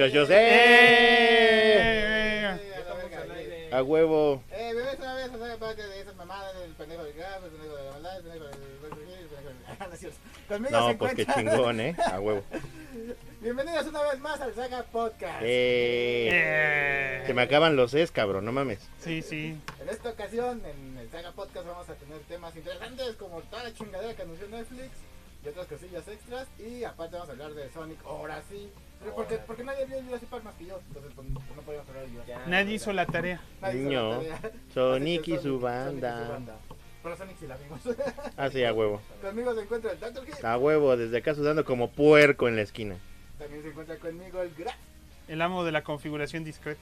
muchachos. ¡Eh! Eh, a eh. Huevo. Eh, bebés una vez, de del pendejo del graf, el pendejo de la maldad, el pendejo del. Ah, no se pues qué chingón, ¿eh? A huevo. Bienvenidos una vez más al Saga Podcast. Eh. Eh. Se me acaban los es, cabrón, no mames. Sí, sí. En esta ocasión, en el Saga Podcast, vamos a tener temas interesantes como toda la chingadera que anunció Netflix y otras cosillas extras. Y aparte, vamos a hablar de Sonic. Ahora sí. Pero porque, porque nadie vio Jurassic Park más que yo. Entonces, pues, no no podíamos hablar de Jurassic Nadie hizo la tarea. Nadie hizo Niño. la tarea. Sonic y su Sonic- banda. Sonic y su banda. Pero Sonic sí la vimos. Ah, sí, a huevo. Conmigo se encuentra el Dr. Hit. A huevo, desde acá sudando como puerco en la esquina. También se encuentra conmigo el Gra. El amo de la configuración discreta.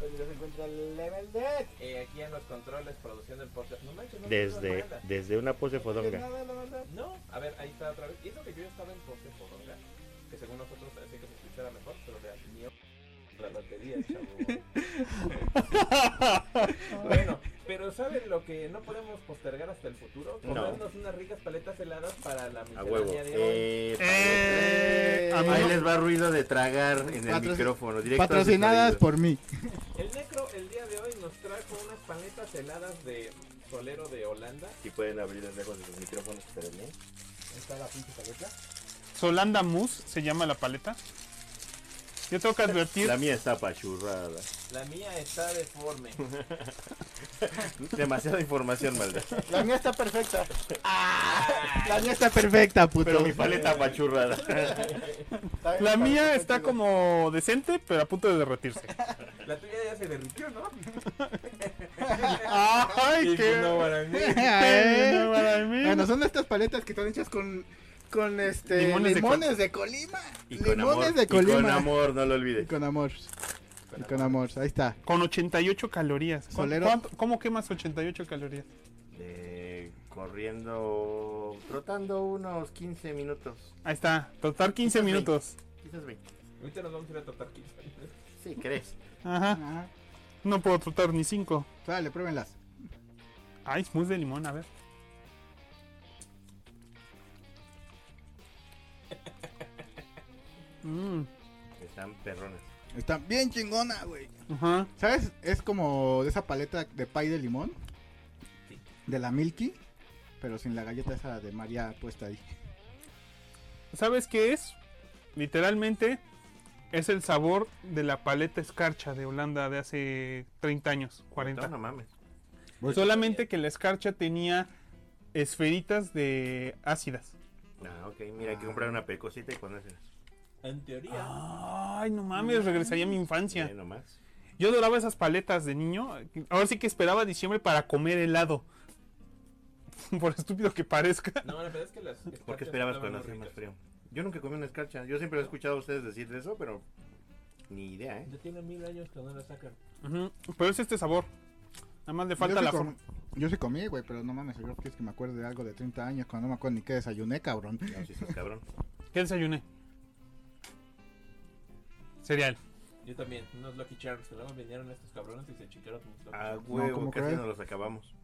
Conmigo se encuentra el Level Dead. Eh, aquí en los controles, produciendo el podcast. No manches, no Desde, no, desde una pose fodonga. Nada, la verdad. No, a ver, ahí está otra vez. Y eso que yo ya estaba en bueno, pero ¿saben lo que no podemos postergar hasta el futuro? No. Comernos unas ricas paletas heladas para la A huevo. miscelánea de hoy. Eh, Eh, mí Ahí les va ruido de tragar en el micrófono. Patrocinadas por mí. El Necro el día de hoy nos trajo unas paletas heladas de solero de Holanda. Si pueden abrir los lejos de sus micrófonos, pero bien. Está la pinche paleta. Solanda Mousse se llama la paleta. Yo tengo que advertir. La mía está apachurrada. La mía está deforme. Demasiada información, maldad. La mía está perfecta. La mía está perfecta, puto. Pero mi paleta apachurrada. La mía está como decente, pero a punto de derretirse. La tuya ya se derritió, ¿no? ¡Ay, qué! No, para mí. No, para mí. Bueno, son estas paletas que están hechas con, con este, Limones limones, de de, Colima. Y con limones amor. de Y Colima. con amor, no lo Y olvides. con amor. Y con amor. Ahí está. Con 88 calorías. ¿Cu- Solero. cuánto- ¿Cómo quemas 88 calorías? Eh, corriendo, trotando unos 15 minutos. Ahí está, total 15 Quizás minutos. Quizás 20. Ahorita nos vamos a ir a tratar 15 Sí, crees. Ajá, Ajá. no puedo trotar ni 5. Dale, pruébenlas. Ay, smooth de limón, a ver. Mm, Están perrones. Están bien chingona, güey. ajá. ¿Sabes? Es como de esa paleta de pay de limón. Sí. De la Milky. Pero sin la galleta esa de María puesta ahí. ¿Sabes qué es? Literalmente es el sabor de la paleta escarcha de Holanda de hace 30 años, 40. No, no mames. Solamente que la escarcha tenía esferitas de ácidas. Ah, ok. Mira, hay que comprar una pecosita y ponérselas. En teoría. Ay, no mames, regresaría a mi infancia. Sí, nomás. Yo adoraba esas paletas de niño. Ahora sí que esperaba diciembre para comer helado. Por estúpido que parezca. No, la verdad es que las. ¿Por qué escarchas esperabas cuando hacía más frío? Yo nunca comí una escarcha. Yo siempre he escuchado a ustedes decir de eso, pero ni idea, ¿eh? Ya tiene mil años que no la sacan. Pero es este sabor. Nada más le falta yo, la sí forma. yo sí comí, güey, pero no mames, yo quieres que me acuerde de algo de 30 años cuando no me acuerdo ni qué desayuné, cabrón. No, si estás cabrón. ¿Qué desayuné? Cereal. Yo también, unos Lucky Charms. Que luego vinieron estos cabrones y se chicaron unos Lucky A Charms. huevo, ¿cómo casi crees? nos los acabamos.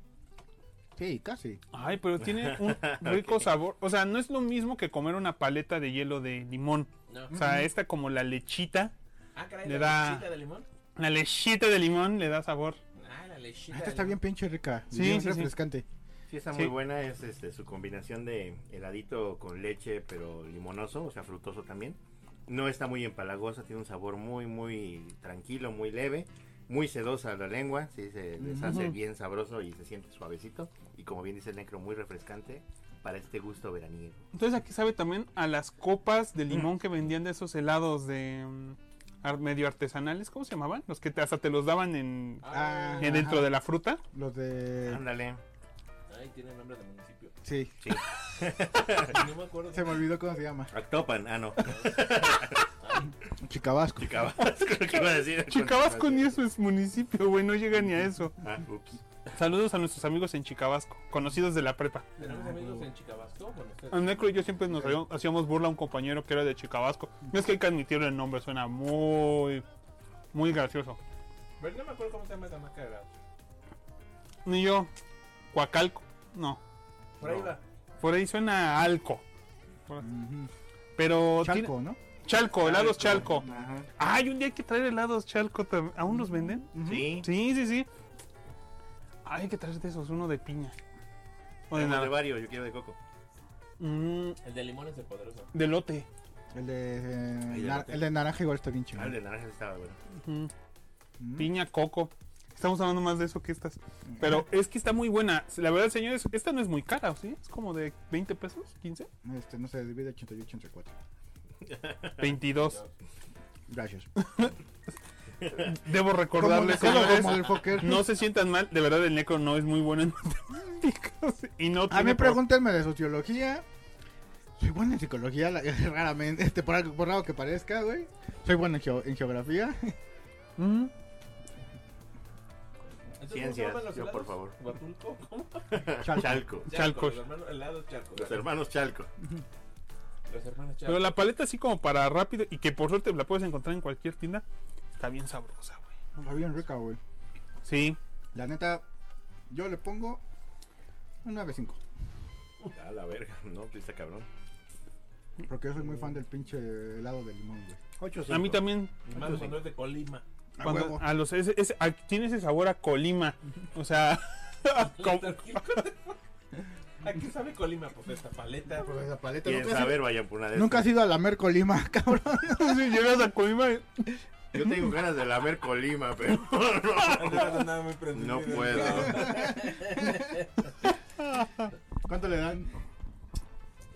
Sí, casi. Ay, pero tiene un rico Ok. sabor. O sea, no es lo mismo que comer una paleta de hielo de limón. No. O sea, esta como la lechita. Ah, caray, Le la da- lechita de limón. La lechita de limón le da sabor. Ah, la lechita. Ah, Esta de está bien limón. pinche rica. Sí, bien sí, sí. refrescante. Sí, está Sí. muy buena. Es este, su combinación de heladito con leche, pero limonoso, o sea, frutoso también. No está muy empalagosa, tiene un sabor muy, muy tranquilo, muy leve. Muy sedosa la lengua, sí, se deshace Ujú. bien sabroso y se siente suavecito. Y como bien dice el necro, muy refrescante para este gusto veraniego. Entonces aquí sabe también a las copas de limón que vendían de esos helados de mm, medio artesanales. ¿Cómo se llamaban? Los que te- hasta te los daban en, Ah, en dentro de la fruta. Los de... Ándale. Ay, tiene nombre de municipio. Sí, Sí. No me acuerdo. se me olvidó cómo se llama. Actopan, ah, no. Chicabasco. Chicabasco, lo que iba a decir. Chicabasco ni eso es municipio, güey, no llega ni a eso. Ah, ups. Saludos a nuestros amigos en Chicabasco, conocidos de la prepa. Tenemos amigos en Chicabasco. A Necro y yo siempre nos hacíamos- hacíamos burla a un compañero que era de Chicabasco. No es que hay que admitirlo el nombre, suena muy, muy gracioso. Pero no me acuerdo cómo se llama esa marca de helado. Ni yo, Coacalco, no. Por ahí No. va. Por ahí suena a Alco. Pero tiene- Chalco, ¿no? Chalco, helados Chalco. Ajá. Ay, un día hay que traer helados Chalco. ¿Aún los venden? Sí. Sí, sí, sí. Ay, hay que traer de esos, uno de piña. O de de varios, yo quiero de coco. Mm, El de limón es el poderoso. de lote. El de, eh, de lote. el de naranja igual está bien Ah, chido. el de naranja estaba bueno. Mm. Piña, coco. Estamos hablando más de eso que estas. Pero es que está muy buena. La verdad, señores, esta no es muy cara, ¿sí? Es como de 20 pesos, 15, Este, no se divide 88 entre 4. 22. Gracias. Debo recordarles, señores, no se sientan mal. De verdad, el Necro no es muy bueno en matemáticas. Y no A mí pregúntenme de sociología. Soy bueno en psicología, la- raramente, este, por, algo- por raro que parezca, güey. Soy bueno en, geo- en geografía. Entonces, Ciencias, ¿cómo se llaman los yo, por favor. Chalco. Chalco. Los hermanos Chalco. Los hermanos Chalco. Los hermanos Chalco. Pero la paleta así como para rápido y que por suerte la puedes encontrar en cualquier tienda. Está bien sabrosa, güey. Está bien rica, güey. Sí. La neta, yo le pongo un 9.5. A la verga, no, está cabrón. Porque yo soy muy fan del pinche helado de limón, güey. 8 A mí también. Y más cuando es de Colima. Cuando- a los, a- tiene ese sabor a Colima. O sea, ¿A qué sabe Colima? Pues esta paleta. Pues esa paleta. Nunca, has saber, vayan por una de ido, nunca has ido a la Mercolima, cabrón. si llegas a Colima, Yo tengo ganas de lamer Colima, pero no puedo. ¿Cuánto le dan?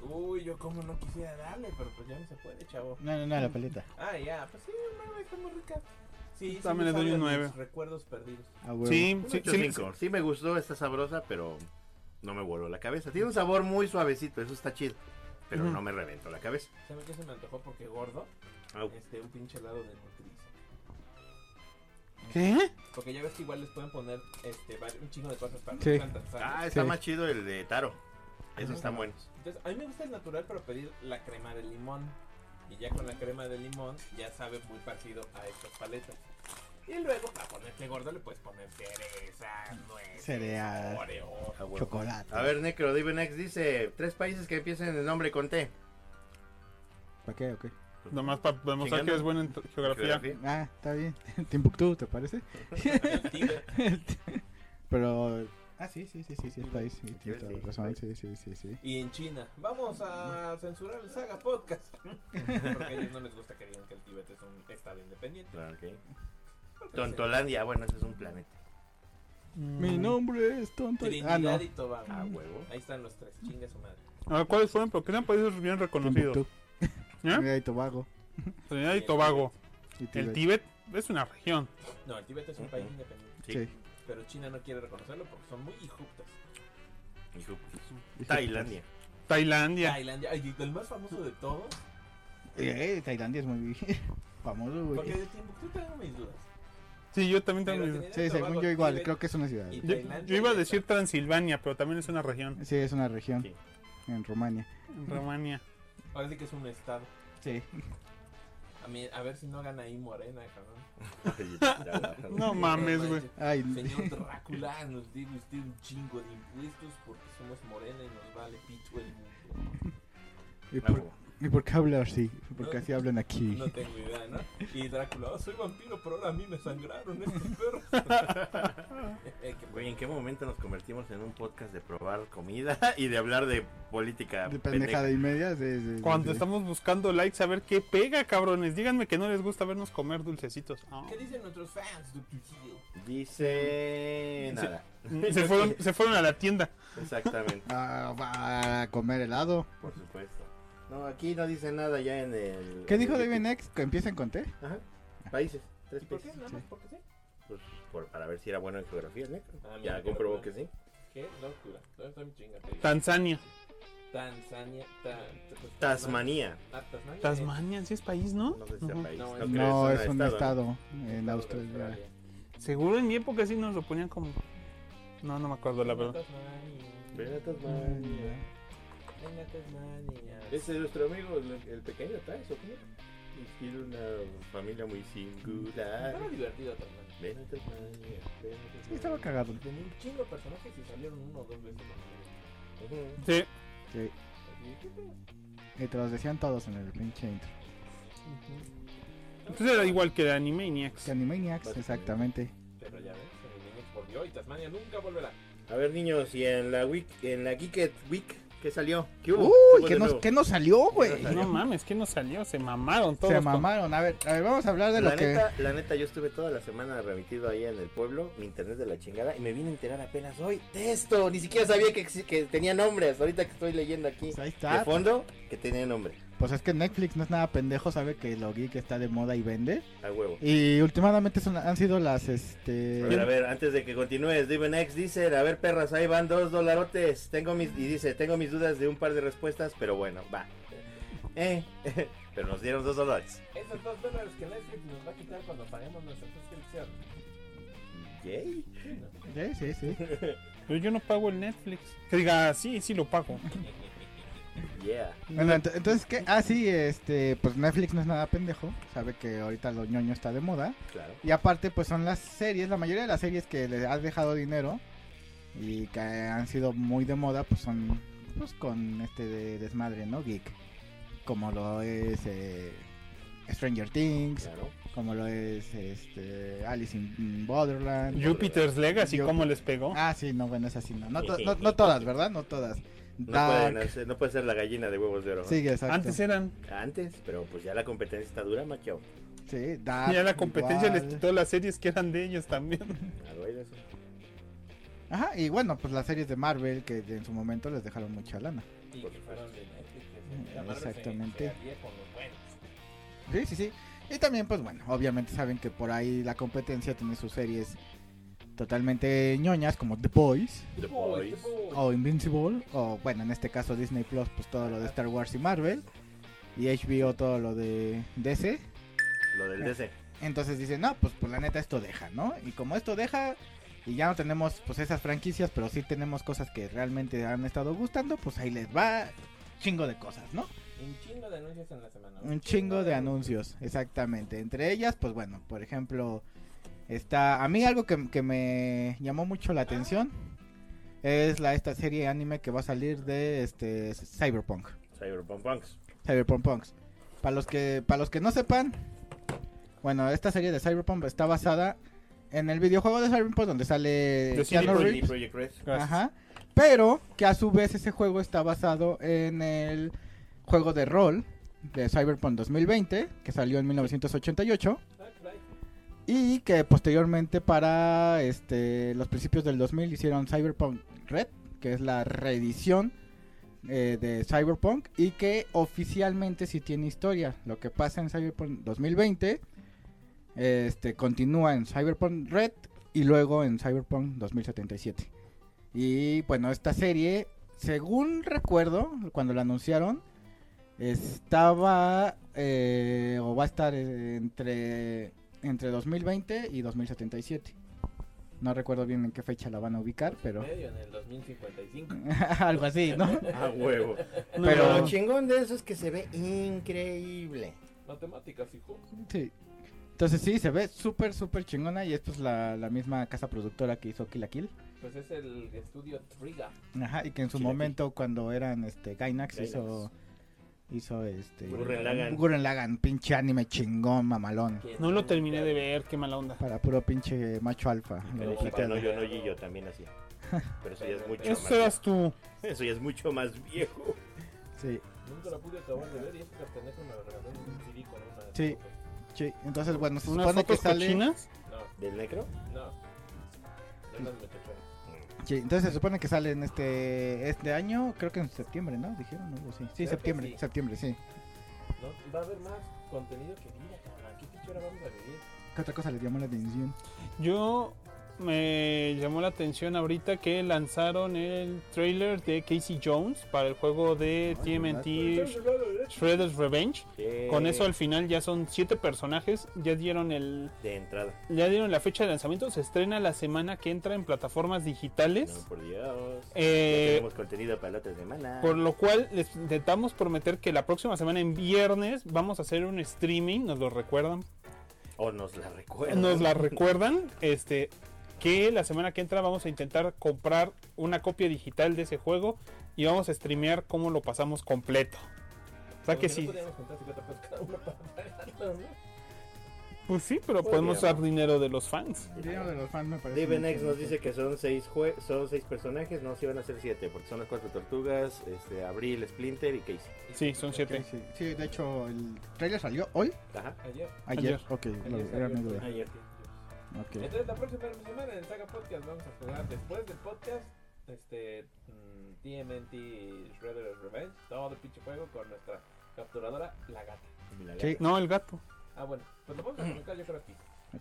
Uy, yo como no quisiera darle, pero pues ya no se puede, chavo. No, no, no, la paleta. Ah, ya, pues sí, hermano, está muy rica. Sí, sí También me le doy un a mis nueve. Recuerdos perdidos. A huevo. sí, sí, 8 sí, 5. Sí me gustó, está sabrosa, pero no me voló la cabeza. Tiene un sabor muy suavecito, eso está chido. Pero Ujú. no me reventó la cabeza. ¿Saben qué se me antojó? Porque gordo, Au. este, un pinche helado de nutriza. ¿Qué? Porque ya ves que igual les pueden poner este, un chingo de cosas para Sí. sanos. Ah, está Sí. más chido el de Taro. Esos Ajá. están buenos. Entonces, a mí me gusta el natural, pero pedir la crema de limón. Y ya con la crema de limón, ya sabe muy parecido a estas paletas. Y luego, para ponerte gordo, le puedes poner cereza, nueces, Cereal. oreo. A huevo. Chocolate. A ver, Necro, Divenex dice: tres países que empiecen el nombre con T. ¿Para qué? Ok. Nomás para demostrar que eres bueno en geografía. Geografía. Ah, está bien. Timbuktu, ¿te parece? Pero. Ah, sí, sí, sí, sí, sí, el país. Sí, Sí, tienes toda sí, la razón. el Sí, sí, sí, sí. Y en China, vamos a censurar el Saga Podcast. Porque a ellos no les gusta que digan que el Tíbet es un estado independiente. Ah, ok. Tontolandia, bueno, ese es un planeta. Mm. Mi nombre es tonto. Trinidad Ah, no. y Tobago. A huevo. Ahí están los tres, chinga su madre. A ver, ¿cuáles fueron? Porque eran países bien reconocidos. ¿Eh? Trinidad y Tobago. Trinidad y Tobago. Y El Tíbet. Es una región. No, el Tíbet es un país independiente. Sí. Pero China no quiere reconocerlo porque son muy hijuptas. Tailandia. Tailandia. Tailandia, ay, el más famoso de todos. Eh, Tailandia es muy famoso, Porque güey. de Timbuktu tengo mis dudas. Sí, yo también tengo. Trinidad y Sí, según yo igual, Tíbet, creo que es una ciudad. Yo, yo iba a decir. Transilvania, pero también es una región. Sí, es una región Sí. en Rumania. En Rumania. Sí que es un estado. Sí. A, mí, a ver si no gana ahí Morena, cabrón. No mames, güey. Señor Drácula, nos debe usted un chingo de impuestos porque somos morena y nos vale pito el mundo. ¿y A por, huevo. ¿Y por qué habla así? Porque No. así hablan aquí. No tengo idea, ¿no? Y Drácula, "Ah, soy vampiro, pero ahora a mí me sangraron estos perros. Eh, qué Güey, ¿en qué momento nos convertimos en un podcast de probar comida y de hablar de política De pendeja? pendejada y media. sí, sí, Cuando estamos buscando likes, a ver qué pega, cabrones. Díganme que no les gusta vernos comer dulcecitos. Ah. ¿Qué dicen nuestros fans? Dice nada. Se fueron, se fueron a la tienda. Exactamente, Ah, va a comer helado. por supuesto. No, aquí no dice nada ya en el. ¿Qué dijo David. Next? ¿Que empiecen con T? Ajá. Países, tres ¿Y por qué? países. Nada más porque sí. Pues, por- para ver si era bueno en geografía, ¿no? Ah, mira, ya qué comprobó locura. que sí. ¿Qué locura? ¿Dónde está mi chinga? Te digo. Tanzania. Tanzania. ta- pues, Tasmanía. Ah, Tasmania. Tasmania, sí es país, ¿no? No sé si sea Ujú. país. No, No, es- creo, No, es un estado Es en Australia. Seguro en mi época sí nos lo ponían como. No, no me acuerdo la verdad. Tasmania. Ven a Tasmania. Venga, Tasmania. Ese es nuestro amigo, el, el pequeño Taz, ¿o qué? Y Tiene una familia muy singular. Estaba divertido Tasmania. Ven a Tasmania. ven a Tasmania. Sí, estaba cagado. Tenía un chingo de personajes y salieron uno o dos veces. Ujú. Sí. Sí. Y te los decían todos en el pinche intro. Entonces era igual que de Animaniacs. Que Animaniacs, exactamente. Pero ya ves, Animaniacs volvió y Tasmania nunca volverá. A ver, niños, y en la week, en la Geeked Week, ¿qué salió? ¿Qué hubo? Uy, ¿qué nos, qué nos salió, güey? ¿Qué nos? No mames, que no salió, se mamaron todos. Se con- mamaron. A ver, a ver, vamos a hablar de la lo que. la neta, yo estuve toda la semana remitido ahí en el pueblo, mi internet de la chingada, y me vine a enterar apenas hoy de esto. Ni siquiera sabía que, que tenía nombres. Ahorita que estoy leyendo aquí Pues ahí de fondo, que tenía nombre. Pues es que Netflix no es nada pendejo, sabe que lo geek está de moda y vende. A huevo. Y últimamente son- han sido las, A este... ver, a ver, antes de que continúe, Steven X dice, a ver perras, ahí van dos dolarotes, tengo mis, y dice, tengo mis dudas de un par de respuestas, pero bueno, va. Eh, pero nos dieron dos dólares. Esos dos dólares que Netflix nos va a quitar cuando paguemos nuestra suscripción. Yay. Sí, sí, sí. Pero yo no pago el Netflix. Que diga, sí, sí lo pago. Yeah. Bueno, ent- entonces, ¿qué? Ah, sí, este, pues Netflix no es nada pendejo, sabe que ahorita lo ñoño está de moda. Claro. Y aparte, pues son las series, la mayoría de las series que le has dejado dinero y que han sido muy de moda, pues son, pues con este de desmadre, ¿no? Geek. Como lo es eh, Stranger Things, Claro. como lo es este Alice in Borderland. Jupiter's Legacy, Yo- ¿cómo les pegó? Ah, sí, no, bueno, es así, no. No, to- no, no todas, ¿verdad? No todas. No, Dark. pueden hacer- no puede ser la gallina de huevos de oro. ¿no? Sí, exacto. Antes eran. Antes, pero pues ya la competencia está dura, maquio. Sí, Dark. Ya la competencia les quitó las series que eran de ellos también. Algo hay de eso. Ajá, y bueno, pues las series de Marvel que en su momento les dejaron mucha lana. Por Netflix. Mm, exactamente. Sí, sí, sí. Y también, pues bueno, obviamente saben que por ahí la competencia tiene sus series totalmente ñoñas como The Boys The Boys. o Invincible o bueno, en este caso Disney Plus, pues todo lo de Star Wars y Marvel y HBO todo lo de DC. Lo del DC. Entonces dicen, no, pues por la neta esto deja, ¿no? Y como esto deja y ya no tenemos pues esas franquicias, pero sí tenemos cosas que realmente han estado gustando, pues ahí les va chingo de cosas, ¿no? Un chingo de anuncios en la semana. Un chingo de anuncios, exactamente. Entre ellas, pues bueno, por ejemplo, está... A mí algo que, que me llamó mucho la atención es la esta serie anime que va a salir de este Cyberpunk. Cyberpunk Punks. Cyberpunk Punks. Para los que para los que no sepan, bueno, esta serie de Cyberpunk está basada en el videojuego de Cyberpunk donde sale De Keanu. Reeves. Project Red. Gracias. Ajá. Pero que a su vez ese juego está basado en el juego de rol de Cyberpunk 2020, que salió en 1988, Ah, caray. Y que posteriormente para este los principios del 2000 hicieron Cyberpunk Red, que es la reedición eh, de Cyberpunk y que oficialmente sí tiene historia. Lo que pasa en Cyberpunk 2020 este continúa en Cyberpunk Red y luego en Cyberpunk 2077. Y bueno, esta serie, según recuerdo, cuando la anunciaron, estaba eh, o va a estar eh, entre, entre 2020 y 2077. No recuerdo bien en qué fecha la van a ubicar, pero Medio en el 2055. algo así, ¿no? A huevo. Pero- Lo chingón de eso es que se ve increíble. Matemáticas, hijo. Sí. Entonces sí, se ve súper, súper chingona y esto es la, la misma casa productora que hizo Kill la Kill. Pues es el estudio Triga. Ajá, y que en su Kill momento cuando eran este Gainax, Gainax. hizo hizo este Gurren Lagann. Gurren Lagann, pinche anime chingón, mamalón. No lo terminé de ver, qué mala onda. Para puro pinche macho alfa. Y lo quitaron. no, yo no, yo también hacía. Pero eso ya es mucho Eso más eras tú. Eso ya es mucho más viejo. Sí, Nunca la pude acabar de ver y este pendejo me lo regaló un CD con una. Sí. sí. Entonces, bueno, se ¿Unas supone que sale cochinas? No, ¿Del necro? no. Sí, entonces se supone que sale en este este año, creo que en septiembre, ¿no? Dijeron algo así. Sí, Creo septiembre, sí. septiembre, sí. No, va a haber más contenido que cabrón. ¿Qué vamos a vivir? ¿Qué otra cosa les llamó la atención? Yo me llamó la atención ahorita que lanzaron el trailer de Casey Jones para el juego de TMNT Shredder's Revenge. Con eso al final ya son siete personajes, ya dieron el De entrada. ya dieron la fecha de lanzamiento, se estrena la semana que entra en plataformas No, digitales. por Dios. Eh, ya tenemos contenido para la otra semana. Por lo cual les intentamos prometer que la próxima semana en viernes vamos a hacer un streaming, nos lo recuerdan, O nos la recuerdan. nos la recuerdan, este que la semana que entra vamos a intentar comprar una copia digital de ese juego y vamos a streamear cómo lo pasamos completo. O sea Como que si sí. No podíamos juntar 50 pesos cada uno para pagarlo, ¿no? Pues sí, pero Podríamos. podemos dar dinero de los fans. Dinero de los fans me parece. David mucho X nos dice que son seis jue- son seis personajes, no, sí van a ser siete, porque son las cuatro tortugas, este, Abril, Splinter y Casey. Sí, son siete. sí. Sí, de hecho, el trailer salió hoy. Ajá. Ayer. Ayer. Ayer. Ok, Ayer salió era mi duda. Ayer. Ok. Entonces la próxima semana en el Saga Podcast vamos a jugar después del podcast este mm, TMNT Shredder's Revenge, todo el pinche juego con nuestra capturadora la gata. La Sí. No, el gato. Ah bueno, pues lo vamos a colocar yo creo aquí.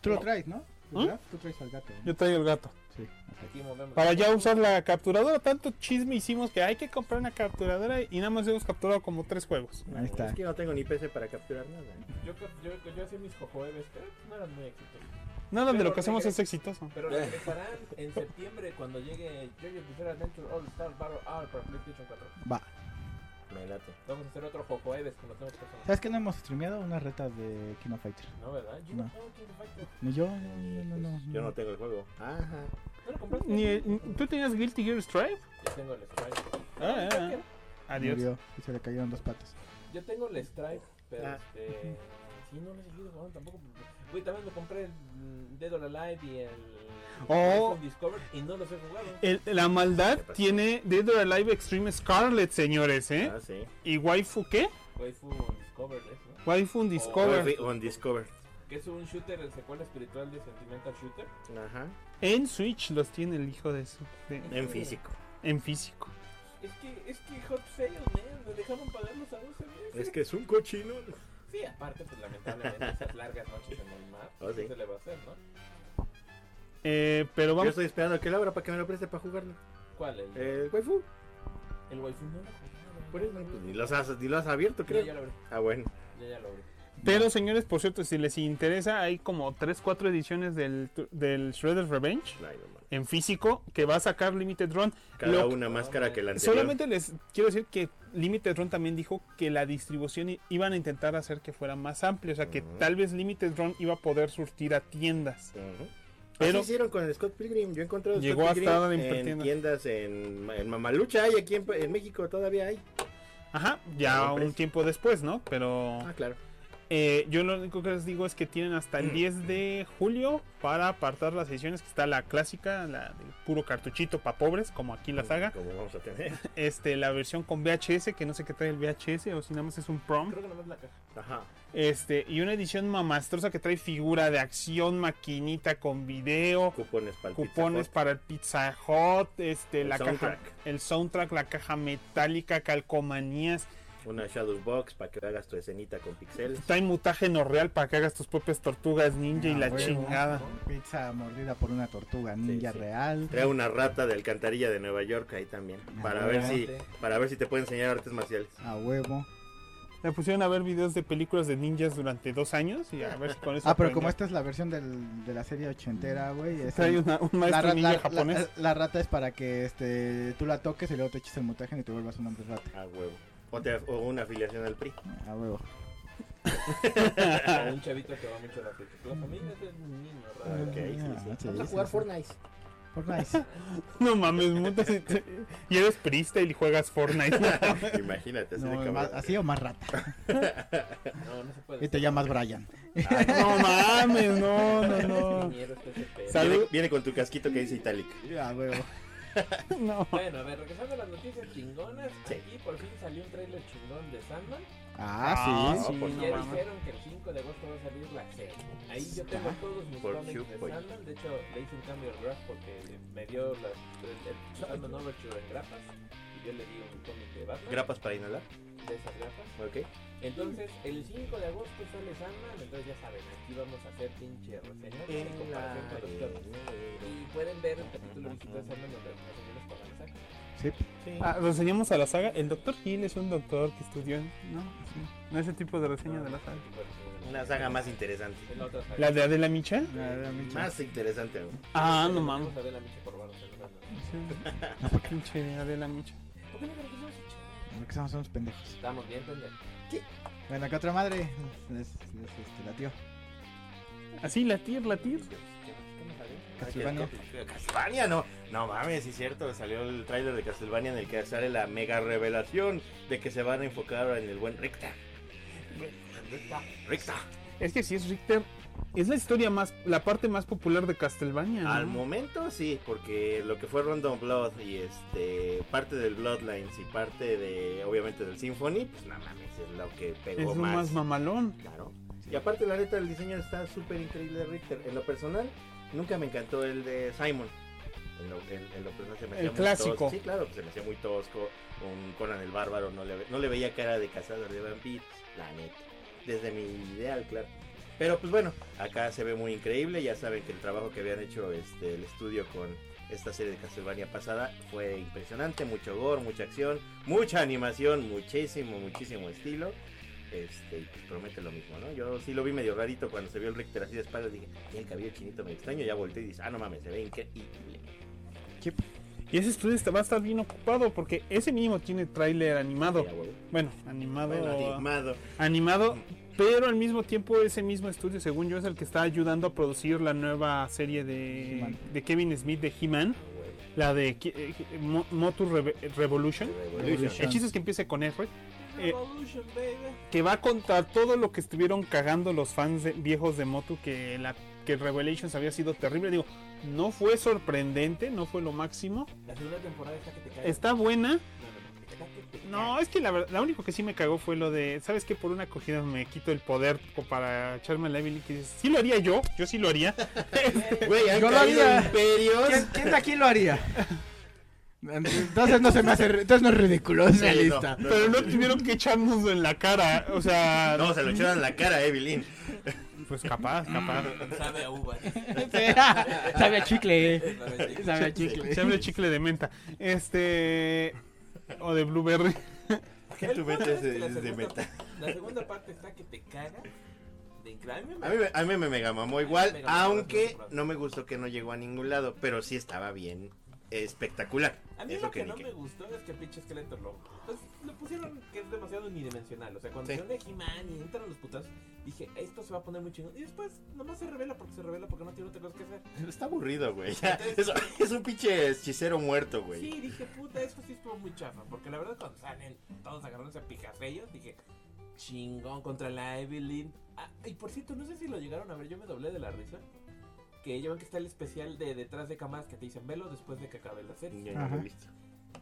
Tú lo traes, ¿no? ¿Mm? ¿Verdad? Tú traes al gato. ¿no? Yo traigo el gato. Sí. ok. Aquí movemos. Para ya usar la capturadora, tanto chisme hicimos que hay que comprar una capturadora y nada más hemos capturado como tres juegos. Ahí está. Es que no tengo ni PC para capturar nada. Yo, yo, yo hacía mis jojoebes, pero no eran muy exitosos. Nada de Pero lo que hacemos es exitoso. Pero regresarán en septiembre cuando llegue JoJo's Bizarre Adventure All Star Battle Hour para PlayStation 4. Va. Me late. Vamos a hacer otro jojoebes con los nuevos personajes. ¿Sabes que no hemos streameado unas retas de Kino Fighter? No, ¿verdad? Yo No. no tengo King of Fighters. Ni yo, no, no, no. no. Yo no tengo el juego. Ajá. ¿No lo compraste? Ni el- ¿Tú tenías Guilty Gear Strive? Yo tengo el Stripe. Ah, ah, ah. Adiós. Murió y se le cayeron dos patas. Yo tengo el Stripe, pero Ah. este. Sí, no lo he seguido jugando tampoco. Güey, también me compré el mm, Dead or Alive y el. Oh. Discovered y no los he jugado. El- la maldad tiene Dead or Alive Extreme Scarlet, señores, ¿eh? Ah, sí. ¿Y Waifu qué? Waifu Discovered, ¿eh? Waifu Discover. On Discover. Que es un shooter, el secuela espiritual de Sentimental Shooter. Ajá. En Switch los tiene el hijo de su. de- En físico. en físico. Es que, es que Hot Sale, man, me dejaron pagarlos a 12 meses. Es que es un cochino. Sí, aparte, pues lamentablemente esas largas noches en el mar, Oh, sí. ¿qué se le va a hacer, no? Eh, pero Yo vamos. estoy esperando a que la abra para que me lo preste para jugarlo. ¿Cuál? El, El waifu. el waifu no lo. Por eso, pues, ni, los has, ni lo has abierto, Ya, creo. ya lo abrí, Ah, bueno. ya, ya lo abrí. Pero señores, por cierto, si les interesa, hay como 3, 4 ediciones del, del Shredder's Revenge Ay, no. En físico que va a sacar Limited Run. Cada Lo- una más cara que la anterior. Solamente les quiero decir que Limited Run también dijo que la distribución iban a intentar hacer que fuera más amplia, o sea que tal vez Limited Run iba a poder surtir a tiendas. Ujú. Pero- Así hicieron con el Scott Pilgrim. Yo he encontrado Llegó Scott a Pilgrim estar en en, tiendas. en, en Mamalucha. Hay aquí en, en México todavía hay. Ajá, ya un tiempo después, ¿no? Pero Ah, claro. Eh, yo lo único que les digo es que tienen hasta el 10 de julio para apartar las ediciones, que está la clásica, la del puro cartuchito para pobres, como aquí en la saga. Como vamos a tener. Este, la versión con VHS, que no sé qué trae el VHS, o si nada más es un prom. Creo que nomás la caja. Ajá. Este, y una edición mamastrosa que trae figura de acción, maquinita con video, Cupones para el cupones Pizza para el Pizza Hut, este, El la soundtrack. caja, el soundtrack, la caja metálica, calcomanías, Una Shadow Box para que hagas tu escenita con pixeles. trae mutágeno real para que hagas tus propias tortugas ninja y Ah, la huevo. chingada. Pizza mordida por una tortuga ninja sí. real. Trae una rata de alcantarilla de Nueva York ahí también. Ah, Para ver si para ver si te puede enseñar artes marciales. A huevo. Le pusieron a ver videos de películas de ninjas durante dos años y a ver si con eso. Ah, pero como esta es la versión del- de la serie ochentera, güey. es Trae el- una- un la, maestro ra- ninja la- japonés. la- la rata es para que este tú la toques y luego te eches el mutágeno y te vuelvas un hombre rata. A huevo. O, te- o una afiliación al PRI. A huevo. O un chavito que va mucho a la fiesta. La familia es un niño raro. Ok, sí, sí. Ah, Vamos a jugar. Fortnite. Fortnite. No mames, mutas y, te- y eres freestyle y juegas Fortnite. Imagínate, así de No, cabrón. más- así o más rata. No, no se puede. Y te llamas Brian. no mames, no, no, no. Viene, viene con tu casquito que dice Italic. A huevo. no. Bueno, a ver, regresando a las noticias chingonas. Sí. Aquí por fin salió un trailer chingón de Sandman. Ah, Ah, sí. sí, no ya dijeron que el 5 de agosto va a salir la serie. Ahí yo tengo Ah. todos mis Por cómics de Sandman. De hecho, le hice un cambio al graph porque me dio las, el, el Sandman Overture en grapas. Y yo le di un cómic de Batman. Grapas para inhalar. de esas grapas. Ok. Entonces, el 5 de agosto sale Sandman. Entonces, ya saben, aquí vamos a hacer pinche reseña en comparación con los cómics. Y pueden ver el capítulo original de Sandman donde reseñamos con la saga. Sí. Ah, reseñamos a la saga. El Dr. Hill es un doctor que estudió en. No, sí. no ese tipo de reseña de la saga. Una saga más interesante. En la otra saga. ¿La de Adela Micha? Más interesante aún. Ah, no mames. a Adela Micha por Sandman. Sí. Pinche Adela Micha. ¿Por qué no? Porque somos unos pendejos. Estamos bien, pendejos. Bueno, acá otra madre les, les, este, la tío. Así, latir, latir. ¿Qué, qué salió? Castlevania. Castlevania, no, no mames, sí es cierto, salió el tráiler de Castlevania en el que sale la mega revelación de que se van a enfocar en el buen Richter. Richter. Es que si es Richter, es la historia más, la parte más popular de Castlevania. ¿no? Al momento sí, porque lo que fue Random Blood y este parte del Bloodlines y parte de obviamente del Symphony, pues no mames, es lo que es pegó lo más. más mamalón. Claro. Y aparte la neta el diseño está súper increíble de Richter. En lo personal, nunca me encantó el de Simon. En lo, en- en lo personal se me hacía El muy clásico. tosco. Sí, claro, se me hacía muy tosco. Un Conan el Bárbaro no le, no le veía cara de cazador de vampiros, la neta. Desde mi ideal, claro. Pero pues bueno, acá se ve muy increíble. Ya saben que el trabajo que habían hecho este, el estudio con esta serie de Castlevania pasada fue impresionante. Mucho gore, mucha acción, mucha animación, muchísimo, muchísimo estilo. Este, y pues promete lo mismo, ¿no? Yo sí lo vi medio rarito cuando se vio el Richter así de espaldas. Dije, y el cabello chinito me extraño. Ya volteé y dice, ah, no mames, se ve increíble. Y ese estudio va a estar bien ocupado porque ese mínimo tiene tráiler animado. Bueno, animado. Bueno, animado. animado, pero al mismo tiempo ese mismo estudio, según yo, es el que está ayudando a producir la nueva serie de, de Kevin Smith de He-Man, la de eh, Mo- Motu Reve- Revolution. Revolution. El chiste es que empiece con F, Eh, Revolution, baby. que va a contar todo lo que estuvieron cagando los fans de- viejos de Motu, que la que Revelations había sido terrible. Digo, no fue sorprendente, no fue lo máximo. La segunda temporada está que te cae. Está buena. No, es que la verdad, lo único que sí me cagó fue lo de, ¿sabes qué? Por una acogida me quito el poder para echarme la Evelyn. Que dices, sí lo haría yo, yo sí lo haría. Güey, Yo lo haría. imperios. ¿Quién, quién de aquí lo haría? Entonces no se me hace, entonces no es ridículo, es Sí, no, realista. no, Pero no. tuvieron que echarnos en la cara, o sea, No, se lo echaron en la cara a Evelyn. pues capaz, capaz. Sabe a uva. Sabe a chicle. Sabe a Sabe a chicle. Se abre chicle de menta. Este. O de blueberry. ¿Qué punto metes es de, la de segunda- meta? La segunda parte está que te caga de. A mí, me- a mí me mega mamó igual, Me aunque no me gustó que no llegó a ningún lado, pero sí estaba bien espectacular. A mí Es lo lo que, que no me gustó es que el pinche esqueleto lo, pues, lo pusieron que es demasiado unidimensional. O sea, cuando Sí. se de He-Man y entran los putazos, dije, esto se va a poner muy chingón. Y después nomás se revela porque se revela porque no tiene otra cosa que hacer. Está aburrido, güey. Es, es un pinche hechicero muerto, güey. Sí, dije, puta, esto sí estuvo muy chafa. Porque la verdad, cuando salen todos agarrándose a picafellos, dije, chingón contra la Evelyn. Ah, y por cierto, no sé si lo llegaron a ver, yo me doblé de la risa. Que ya ven que está el especial de detrás de cámaras que te dicen velo después de que acabe la serie. Ya no lo he visto.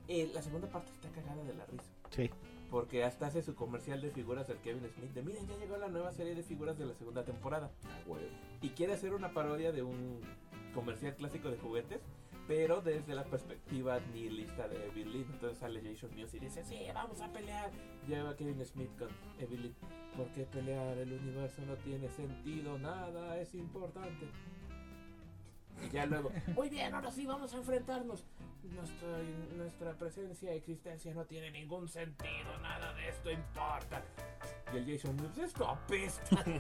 Eh, la segunda parte está cagada de la risa. Sí. Porque hasta hace su comercial de figuras del Kevin Smith. De miren, ya llegó la nueva serie de figuras de la segunda temporada. Ah, güey. Y quiere hacer una parodia de un comercial clásico de juguetes. Pero desde la perspectiva nihilista de Evelyn. Entonces sale Jason Mewes y dice: Sí, vamos a pelear. Lleva Kevin Smith con Evelyn. ¿Por qué pelear? El universo no tiene sentido. Nada es importante. Y ya luego, muy bien, ahora sí vamos a enfrentarnos. Nuestra, nuestra presencia y existencia no tiene ningún sentido, nada de esto importa. Y el Jason Mewes, esto apesta.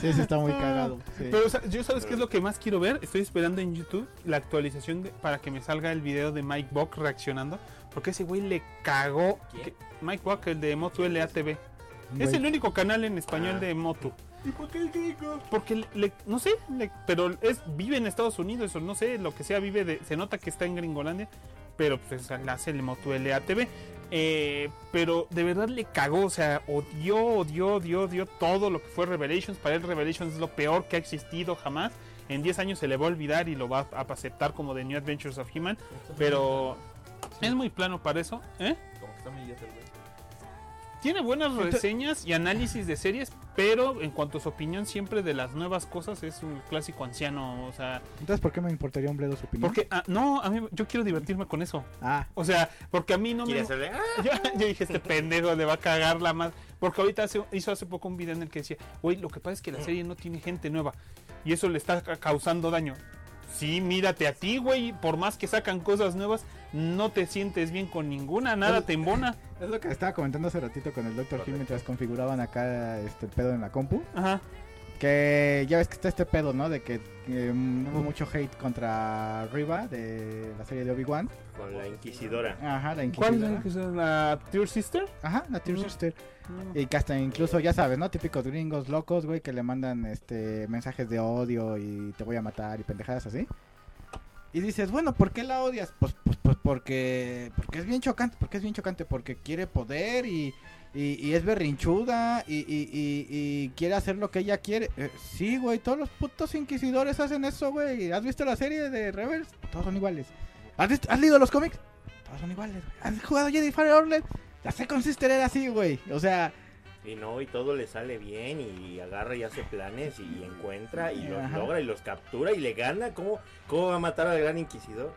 Sí, sí está muy cagado. sí. Pero o sea, yo sabes qué es lo que más quiero ver. Estoy esperando en YouTube la actualización de- para que me salga el video de Mike Bock reaccionando. Porque ese güey le cagó. ¿Quién? que- Mike Bock, el de Motu LATV. Es el único canal en español Ah. de Motu. ¿Y por qué el gringo? Porque le, le- no sé, le- pero es vive en Estados Unidos o no sé, lo que sea, vive de, se nota que está en Gringolandia, pero pues la hace el Motu LATV. Eh, pero de verdad le cagó, o sea, odió, odió, odió, odió todo lo que fue Revelations. Para él Revelations es lo peor que ha existido jamás. En 10 años se le va a olvidar y lo va a aceptar como The New Adventures of He-Man. Pero es muy plano para eso. ¿eh? Como que está Tiene buenas reseñas y análisis de series, pero en cuanto a su opinión siempre de las nuevas cosas es un clásico anciano, o sea, Entonces, ¿por qué me importaría un bledo su opinión? porque ah, no, a mí yo quiero divertirme con eso. Ah, O sea, porque a mí no ¿Quiere me hacerle? Ah, yo, yo dije, este pendejo le va a cagar la más. Porque ahorita hace- hizo hace poco un video en el que decía, güey, lo que pasa es que la serie no tiene gente nueva. Y eso le está ca- causando daño. Sí, mírate a ti, güey. Por más que sacan cosas nuevas, no te sientes bien con ninguna, nada te embona. es lo que estaba comentando hace ratito con el Dr. Hill mientras configuraban acá este pedo en la compu. Ajá. Que ya ves que está este pedo, ¿no? De que, mm, hubo mucho hate contra Riva de la serie de Obi-Wan. Con la inquisidora. Ajá, la ¿Cuál Inquisidora. es la Tear Sister? Ajá, la Tear Mm. Sister. Y que hasta incluso, ya sabes, ¿no? Típicos gringos locos, güey, que le mandan este mensajes de odio y te voy a matar y pendejadas así. Y dices, bueno, ¿por qué la odias? Pues, pues, pues porque, porque es bien chocante, porque es bien chocante, porque quiere poder y, y, y es berrinchuda y, y, quiere hacer lo que ella quiere. Eh, sí, güey, todos los putos inquisidores hacen eso, güey. ¿Has visto la serie de Rebels? Todos son iguales. ¿Has, visto- ¿Has leído los cómics? Todos son iguales, güey. ¿Has jugado Jedi Fire Order? La Second Sister era así, güey. O sea, Y no, y todo le sale bien y agarra y hace planes y encuentra y los Ajá. logra y los captura y le gana. ¿Cómo, ¿Cómo va a matar al gran inquisidor?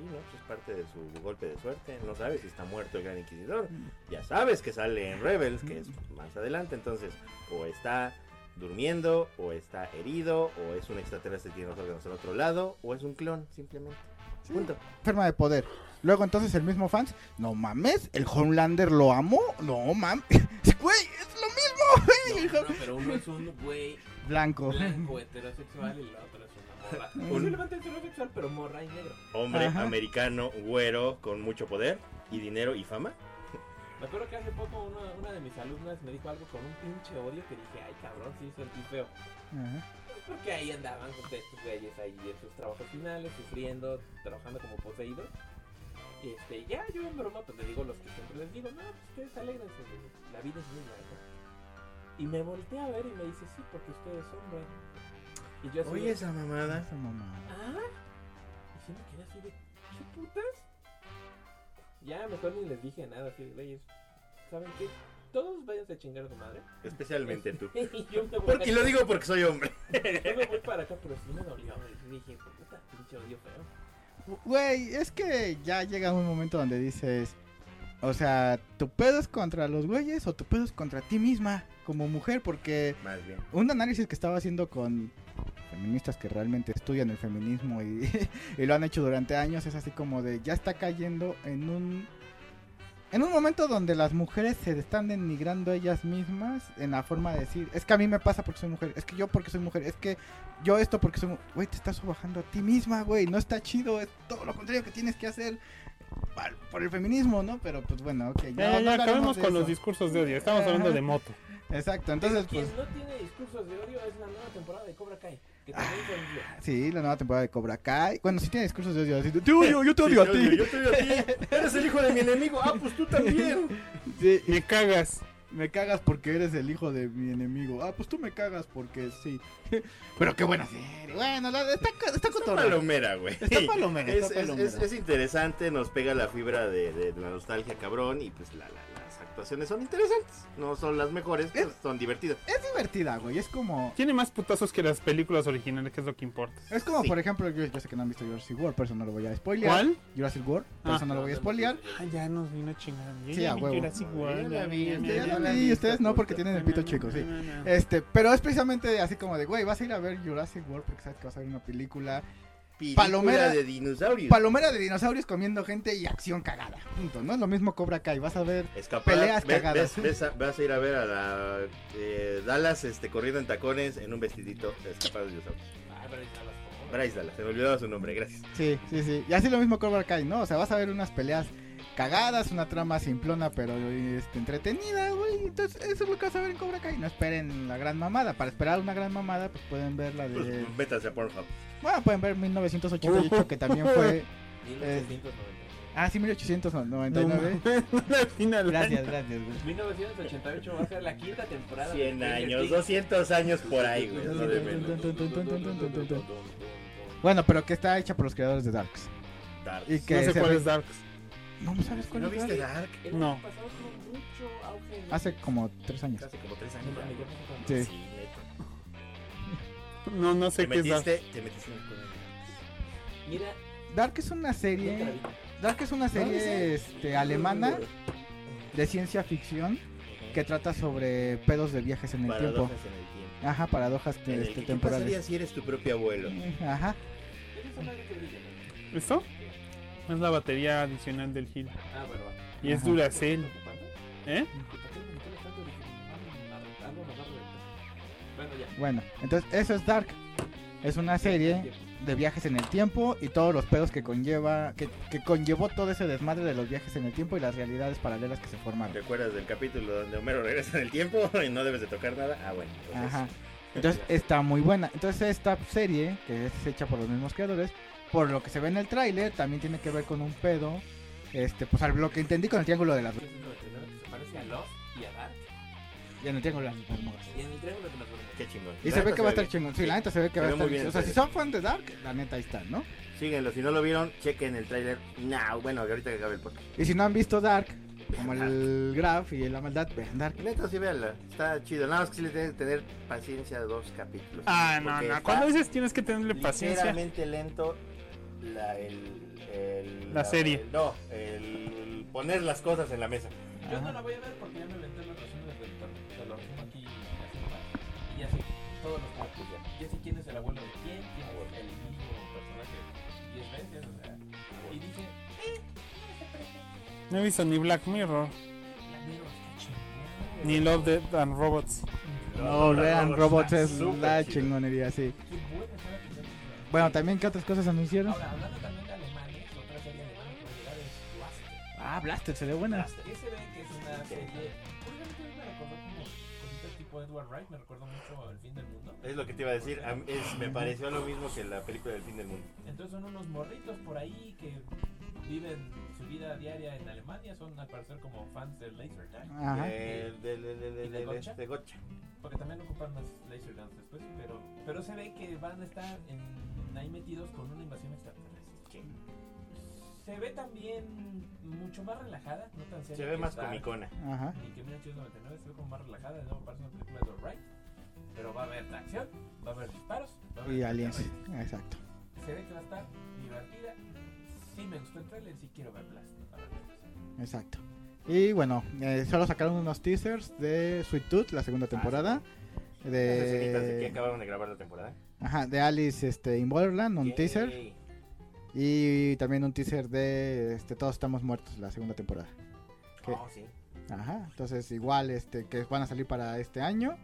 Sí, ¿no? Pues es parte de su golpe de suerte. No sabes si está muerto el gran inquisidor. Ya sabes que sale en Rebels, que es más adelante. Entonces, o está durmiendo, o está herido, o es un extraterrestre que tiene los órganos al otro lado, o es un clon, simplemente. Punto. enferma de poder. Luego entonces el mismo fans, no mames, el Homelander lo amo, no mames, güey, es lo mismo, güey. No, no, pero uno es un güey Blanco. blanco heterosexual y la otra es una morra. Posiblemente heterosexual, pero morra y negro. Hombre Ajá. americano, güero, con mucho poder y dinero y fama. Me acuerdo que hace poco una, una de mis alumnas me dijo algo con un pinche odio que dije, ay cabrón, sí sentí feo. Ajá. Porque ahí andaban con estos güeyes ahí en sus trabajos finales, sufriendo, trabajando como poseídos. Y este, ya yo en broma pues le digo los que siempre les digo, no, pues ustedes alegrense, la vida es mía. ¿no?". Y me volteé a ver y me dice, sí, porque ustedes son, güey. Y yo así, Oye, de, esa mamada. Esa mamada. ¿ah? Y sí me quedé así de, ¿qué putas? Ya mejor ni les dije nada, así de, güeyes, ¿saben qué? Todos váyanse a chingar a su madre. Especialmente tú. y yo me voy Porque a- lo digo porque soy hombre. yo me voy para acá, pero sí me dolió, güey. Dije, puta, pinche odio feo. Güey, es que ya llega un momento donde dices, o sea, tu pedo es contra los güeyes o tu pedo es contra ti misma como mujer, porque Más bien. un análisis que estaba haciendo con feministas que realmente estudian el feminismo y, y lo han hecho durante años es así como de ya está cayendo en un en un momento donde las mujeres se están denigrando ellas mismas en la forma de decir es que a mí me pasa porque soy mujer es que yo porque soy mujer es que yo esto porque soy mu-". güey te estás bajando a ti misma güey no está chido es todo lo contrario que tienes que hacer por el feminismo no pero pues bueno ok Ya, no, ya, no ya, acabemos con los discursos de odio. Estamos hablando de moto. exacto entonces Quien pues no tiene discursos de odio es la nueva temporada de Cobra Kai. Que también son Sí, la nueva temporada de Cobra Kai. Bueno, sí tiene discursos de odio. así de, Te odio, yo te odio a ti. Yo te odio a ti. Eres el hijo de mi enemigo. Ah, pues tú también. Sí, Me cagas. me cagas porque eres el hijo de mi enemigo. Ah, pues tú me cagas porque sí. Pero qué buena serie. Bueno, la, está, está Está palomera, güey. Está palomera, Es, está palomera. es- es interesante, nos pega la fibra de, de la nostalgia cabrón y pues la- la- actuaciones son interesantes. No son las mejores, pero son divertidas. Es divertida, güey. Es como... Tiene más putazos que las películas originales, que es lo que importa. Es como, Sí. por ejemplo, yo, yo sé que no han visto Jurassic World, por eso no lo voy a spoilear. ¿Cuál? Jurassic World, por Ah. eso no lo voy a spoilear. Ah, ya nos vino chingando. Yo Sí, ya a huevo. Jurassic World, Yo la ya vi, ya vi, ya ya la vi. Y ustedes no, porque tienen el pito chico, sí. Este, pero es precisamente así como de, güey, vas a ir a ver Jurassic World porque sabes que vas a ver una Película Palomera- de dinosaurios. palomera de dinosaurios comiendo gente y acción cagada. Punto. No es lo mismo Cobra Kai. Vas a ver Peleas cagadas. ves- ves a- vas a ir a ver a la eh, Dallas este, corriendo en tacones en un vestidito de escapar de dinosaurios. Ah, pero. Bryce Dallas, se me olvidaba su nombre, gracias. Sí, sí, sí. Y así lo mismo Cobra Kai, ¿no? O sea, vas a ver unas peleas cagadas, una trama simplona pero este, entretenida, güey. Entonces, eso es lo que vas a ver en Cobra Kai. No esperen la gran mamada. Para esperar una gran mamada, pues pueden ver la de... Pues, métase a Pornhub. Bueno, pueden ver 1988, que también fue... 1990. Ah, sí, 1899. No, Gracias, gracias, güey. 1988 va a ser la quinta temporada. 100 de Stranger años, Things. 200 años por ahí, güey. no de menos. Bueno, pero que está hecha por los creadores de Darks. Dark. Y que No sé se cuál es Darks. No, ¿no sabes cuál ¿No es viste? Dark? El No. año pasado tuvo mucho auge. en- Hace como tres años. Hace como 3 No años. mames, ya. Sí. Sí. No, no Te sé qué es Darks. metiste, te metiste en el cuerno. Mira, Dark es una serie... Dark es una serie este, alemana de ciencia ficción que trata sobre pedos de viajes en el Paradojas tiempo. en el tiempo. Ajá, paradojas En el este, ¿Qué temporales. pasaría si eres tu propio abuelo? Ajá. Esa es. Es la batería adicional del Gil. Ah, bueno, va. Y es Ajá. Duracell. ¿Eh? Bueno, ya. Bueno, entonces eso es Dark. Es una serie de viajes en el tiempo y todos los pedos que conlleva, que, que conllevó todo ese desmadre de los viajes en el tiempo y las realidades paralelas que se formaron. ¿Te acuerdas del capítulo donde Homero regresa en el tiempo y no debes de tocar nada? Ah, bueno. entonces- Ajá. Entonces está muy buena. Entonces esta serie, que es hecha por los mismos creadores, por lo que se ve en el tráiler, también tiene que ver con un pedo. Este, pues al- lo que entendí con el triángulo de las se parece a Lost y a Dark. y en el triángulo de las Bermudas. Y en el triángulo de las Bermudas. Qué chingón. Y La se ve que va a estar bien. chingón. Sí, la neta se ve que Se va a estar bien chingón. O sea, si son fan de Dark, la neta ahí están, ¿no? Síguenlo, si no lo vieron, chequen el tráiler. Now, bueno, que ahorita que acabe el podcast. Y si no han visto Dark, como el Graph y la maldad, vean Dark. Neta, sí, véanla. Está chido. Nada más que sí le tienen que tener paciencia dos capítulos. Ah, no, no. Cuando dices tienes que tenerle paciencia. Ligeramente lento la, el, el- La serie. el- no, el poner las cosas en la mesa. Yo no la voy a ver porque ya me inventé los resúmenes del. Se lo resumo aquí así. Y ya sé todos los datos ya. Ya sé quién es el abuelo de quién, quién es el mismo personaje 10 veces, o sea. Y dije, eh, No he visto ni Black Mirror, está chingón. ni Love, Death and Robots. No, vean Robots es la chingonería, sí. Qué buena Bueno, también, ¿qué otras cosas anunciaron? Ahora, hablando también de alemanes, otra serie alemana que va a llegar es Blaster. Ah, Blaster, se ve buena. Que se ve que es una serie. Curiosamente me recordó como cositas tipo Edward Wright, me recuerda mucho El fin del mundo. Es lo que te iba a decir. a es- me pareció lo mismo que la película del fin del mundo. Entonces son unos morritos por ahí que viven su vida diaria en Alemania, son al parecer como fans del laser tag. Ajá. Eh, de, de, de, de, ¿Y de de- Gotcha? Porque también ocupan más laser guns después, pero, pero se ve que van a estar en- ahí metidos con una invasión extraterrestre. Se ve también mucho más relajada, no tan seria. Se ve más comicona. Ajá. Y que 1899 se ve como más relajada, de nuevo parece una película de Edward Wright. Pero va a haber acción, va a haber disparos, va a haber Y aliens, exacto. Se ve que va a estar divertida. Sí me gustó el trailer, sí quiero ver Blast. Exacto. Y bueno, eh, solo sacaron unos teasers de Sweet Tooth, la segunda temporada. Las escenitas de que De, acabaron de grabar la temporada. ajá, de Alice este, in Borderland, un Yay. teaser. Y también un teaser de este, Todos estamos muertos, la segunda temporada. ¿Qué? Oh, sí. Ajá, entonces igual este que van a salir para este año.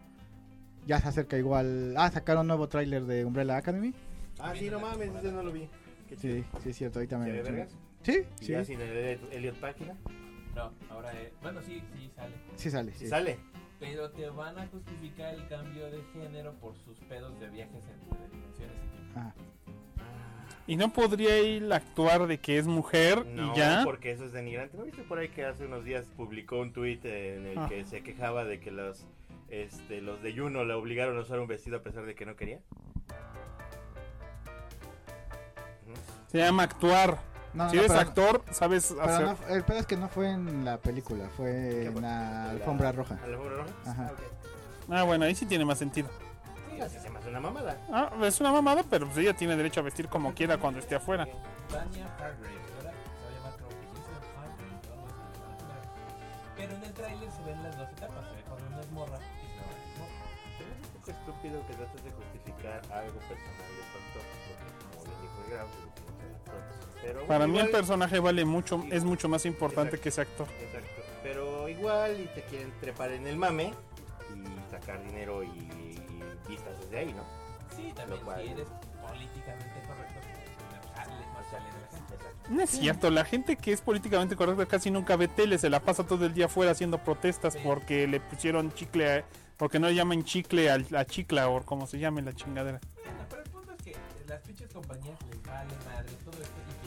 Ya se acerca igual. Ah, sacaron un nuevo tráiler de Umbrella Academy. Ah, sí, no mames, ese no lo vi. Qué. Sí, sí, es cierto, ahorita ¿Se me ve vergas? Sí, Y sí. Ya sin el Elliot- Elliot Página. No, ahora es. Bueno, sí, sí sale. Sí sale, sí. sale. Pero te van a justificar el cambio de género por sus pedos de viajes entre dimensiones y tiempo. Ah, Y no podría ir a actuar de que es mujer No, y ya. porque eso es denigrante. ¿No viste por ahí que hace unos días publicó un tweet en el Ah. que se quejaba de que los este los de Juno la obligaron a usar un vestido a pesar de que no quería? Se llama actuar. No, si no, eres pero- actor, sabes pero hacer. no- el pedo es que no fue en la película, fue ¿Qué en fue? la alfombra roja. ¿A la alfombra roja? Ajá. Ah. Ah, bueno, ahí sí tiene más sentido. Sí, así se me hace una mamada. Ah, es una mamada, pero pues ella tiene derecho a vestir como quiera cuando esté afuera. Tanya Hargrave, ¿verdad? Se va a llamar creo que Jason Hargrave o algo así, le van a poner. Pero en el tráiler se ven las dos etapas, se ve cuando una es morra y se ve es morra. Pero es un poco estúpido que trates de justificar algo personal de pronto, porque como bien dijo Pero Para mí el igual- personaje vale mucho, es mucho más importante Exacto. que ese actor. Exacto. Pero igual y te quieren trepar en el mame y sacar dinero y, y vistas desde ahí, ¿no? Sí, también Lo cual- si eres políticamente correcto, la. No es cierto, la gente que es políticamente correcta casi nunca ve tele, se la pasa todo el día afuera haciendo protestas Sí. porque le pusieron chicle, a- porque no le llaman chicle al- a chicla o como se llame la chingadera. Bueno, pero el punto es que las pinches compañías les vale madre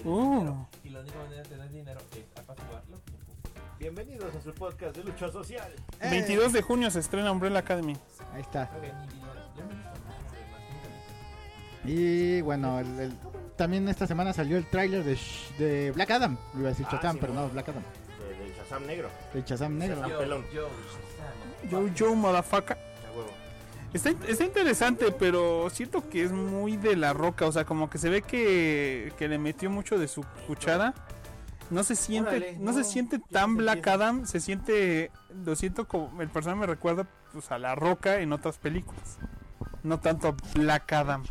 esto y quieren Uh. dinero. Y la única manera de tener dinero es apaciguarlo. Bienvenidos a su podcast de lucha social. Eh, 22 de junio se estrena Umbrella Academy. Ahí está. Y bueno, el- el- también esta semana salió el tráiler de, Sh- de Black Adam. Iba a decir Ah, Shazam, sí, pero ¿no? Black Adam. De- Del Shazam negro. De Shazam negro. Shazam. Yo, pelón. yo, Shazam. Yo, yo, motherfucker. Está, está interesante, pero siento que es muy de la roca. O sea, como que se ve que, que le metió mucho de su cuchara. No se siente, Órale, no, no, se siente tan Black. Adam. Se siente, lo siento como el personaje me recuerda pues, a la roca en otras películas. No tanto a Black Adam.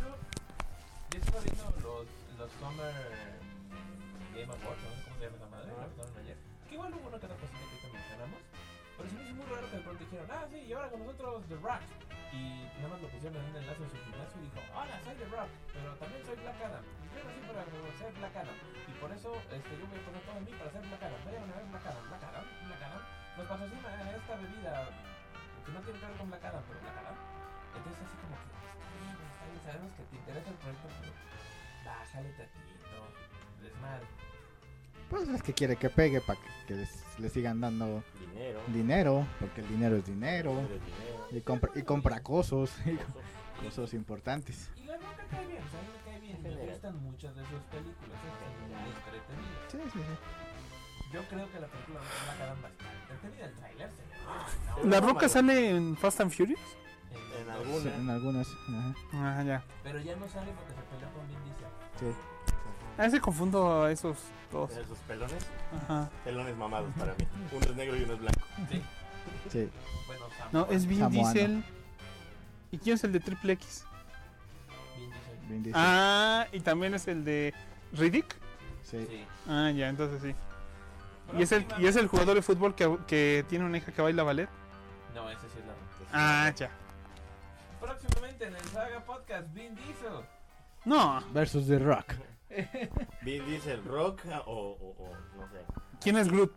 Es que quiere que pegue para que, que les, le sigan dando Dinero. dinero, porque el dinero es dinero. dinero es dinero. Y compra, y compra cosas, cosas importantes. Y la cae bien, o sea, me cae bien. Me General. gustan muchas de sus películas, muy entretenidas. Sí, sí, sí. Yo creo que la película de Black Adam va a estar entretenida. El trailer se ve. No, ¿La no, roca sale en Fast and Furious? En En alguna. Sí, en algunas. ajá. Ah, ya. Pero ya no sale porque se peleó con Vin Diesel. Sí. A veces confundo a esos dos. Esos pelones, Ajá. pelones mamados para mí. Uno es negro y uno es blanco. Sí. Sí. Bueno, Sam. No, es Vin Samoano. Diesel. ¿Y quién es el de Triple X? Vin Diesel. Vin Diesel. Ah, y también es el de Riddick. Sí. Sí. Ah, ya, entonces sí. ¿Y es el, y es el jugador de fútbol que, que tiene una hija que baila ballet? No, ese sí es la. Ah, ya. Próximamente en el Saga Podcast, Vin Diesel. No. Versus The Rock. Vin Diesel, Rock o, o, o no sé. ¿Quién es Groot?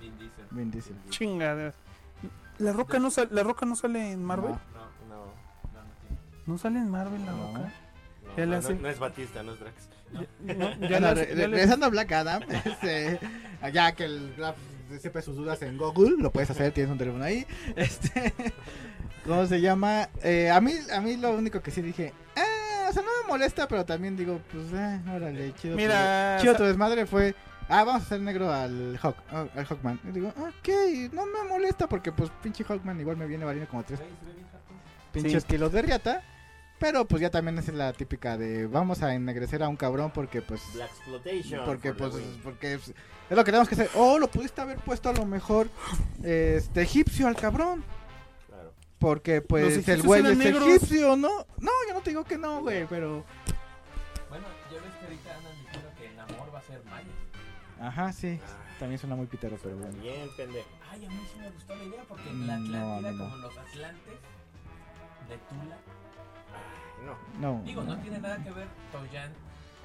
Vin Diesel. Vin Diesel. Chinga. ¿La roca no, sal- ¿La roca no sale en Marvel? No. No, No, no, no tiene. ¿No sale en Marvel la No. roca? no, no, hace- no es Batista, no es Drax. No, ya re- ya le- regresando a Black Adam, este, ya que el Graf siempre sus dudas en Google, lo puedes hacer, tienes un teléfono ahí. Este, ¿cómo se llama? Eh, a mí, a mí lo único que sí dije, o sea, no me molesta, pero también digo, pues, eh, órale, chido. Mira, tu- chido sa- tu desmadre fue, ah, vamos a hacer negro al Hawk, ah, al Hawkman. Y digo, ok, no me molesta porque, pues, pinche Hawkman igual me viene valiendo como tres pinches Sí. kilos de riata. Pero pues ya también es la típica de vamos a ennegrecer a un cabrón porque pues Black Exploitation. porque pues porque es, es lo que tenemos que hacer. Oh, lo pudiste haber puesto a lo mejor este egipcio al cabrón. Porque pues el güey es negros. egipcio, ¿no? No, yo no te digo que no, güey, pero Bueno, ya ves que ahorita andan diciendo que el amor va a ser maya. ajá, sí. Ah, También suena muy pitero, pero bueno. Bien, pendejo. Ay, a mí sí me gustó la idea porque Mm, la no, Atlántida, a mí no. como los Atlantes de Tula. No. No. Digo, no tiene nada que ver Toyan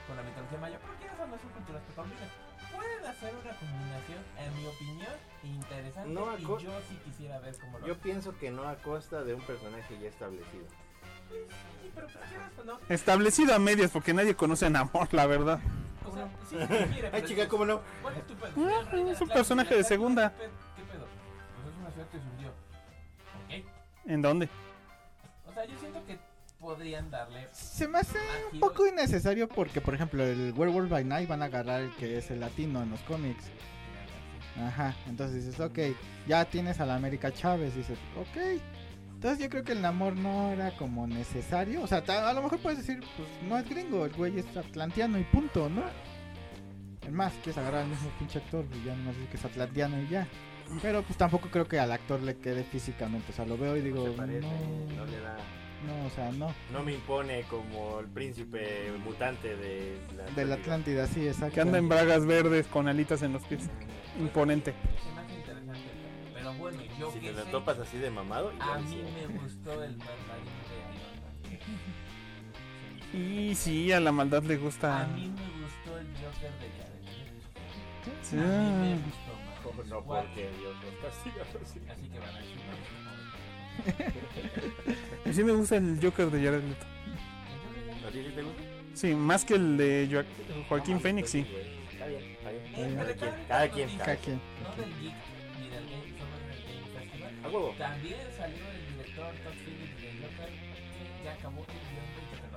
con la mitología maya, porque esas no son culturas que combinan. Pueden hacer una combinación, en mi opinión, interesante. No, y yo sí quisiera ver cómo lo Yo hacen. pienso que no a costa de un personaje ya establecido. Sí, pero pues no. Establecido a medias porque nadie conoce a Namor, la verdad. O sea, sí, quiere, Ay, chica, ¿cómo no? ¿Cuál es tu pedo? Ah, es un Atlántida, personaje de segunda. ¿Qué pe- qué pedo? Pues es una ciudad que se hundió. ¿Ok? ¿En dónde? O sea, yo siento podrían darle. Se me hace un poco innecesario porque, por ejemplo, el Werewolf by Night van a agarrar el que es el latino en los cómics. Ajá, entonces dices, ok, ya tienes a la América Chávez, dices, ok. Entonces yo creo que el Namor no era como necesario. O sea, a lo mejor puedes decir, pues no es gringo, el güey es atlanteano y punto, ¿no? Es más, quieres agarrar al mismo pinche actor y ya no sé que es atlanteano y ya. Pero pues tampoco creo que al actor le quede físicamente. O sea, lo veo y digo, Se parece, no, no le da. No, o sea, no. No me impone como el príncipe mutante de la De la Atlántida, sí, exacto. Que anda en bragas verdes con alitas en los pies. Imponente. Se me hace interesante. Pero bueno, yo Si que te lo sé, topas así de mamado, A mí sí. me gustó el mandarín de. Y sí, a la maldad le A gusta. mí me gustó el Joker de Jared. Sí. A mí me gustó más. No, porque Dios nos castiga. así. Así que van a decir, Y sí me gusta el Joker de Jared Leto. ¿A ti sí te gusta? Sí, más que el de Jo- Joaquín No, Phoenix, sí. Está bien, está bien. Me Cada quien, cada quien. Cada. A huevo. También salió el director Todd Phillips de Joker que ya acabó el guion de Joker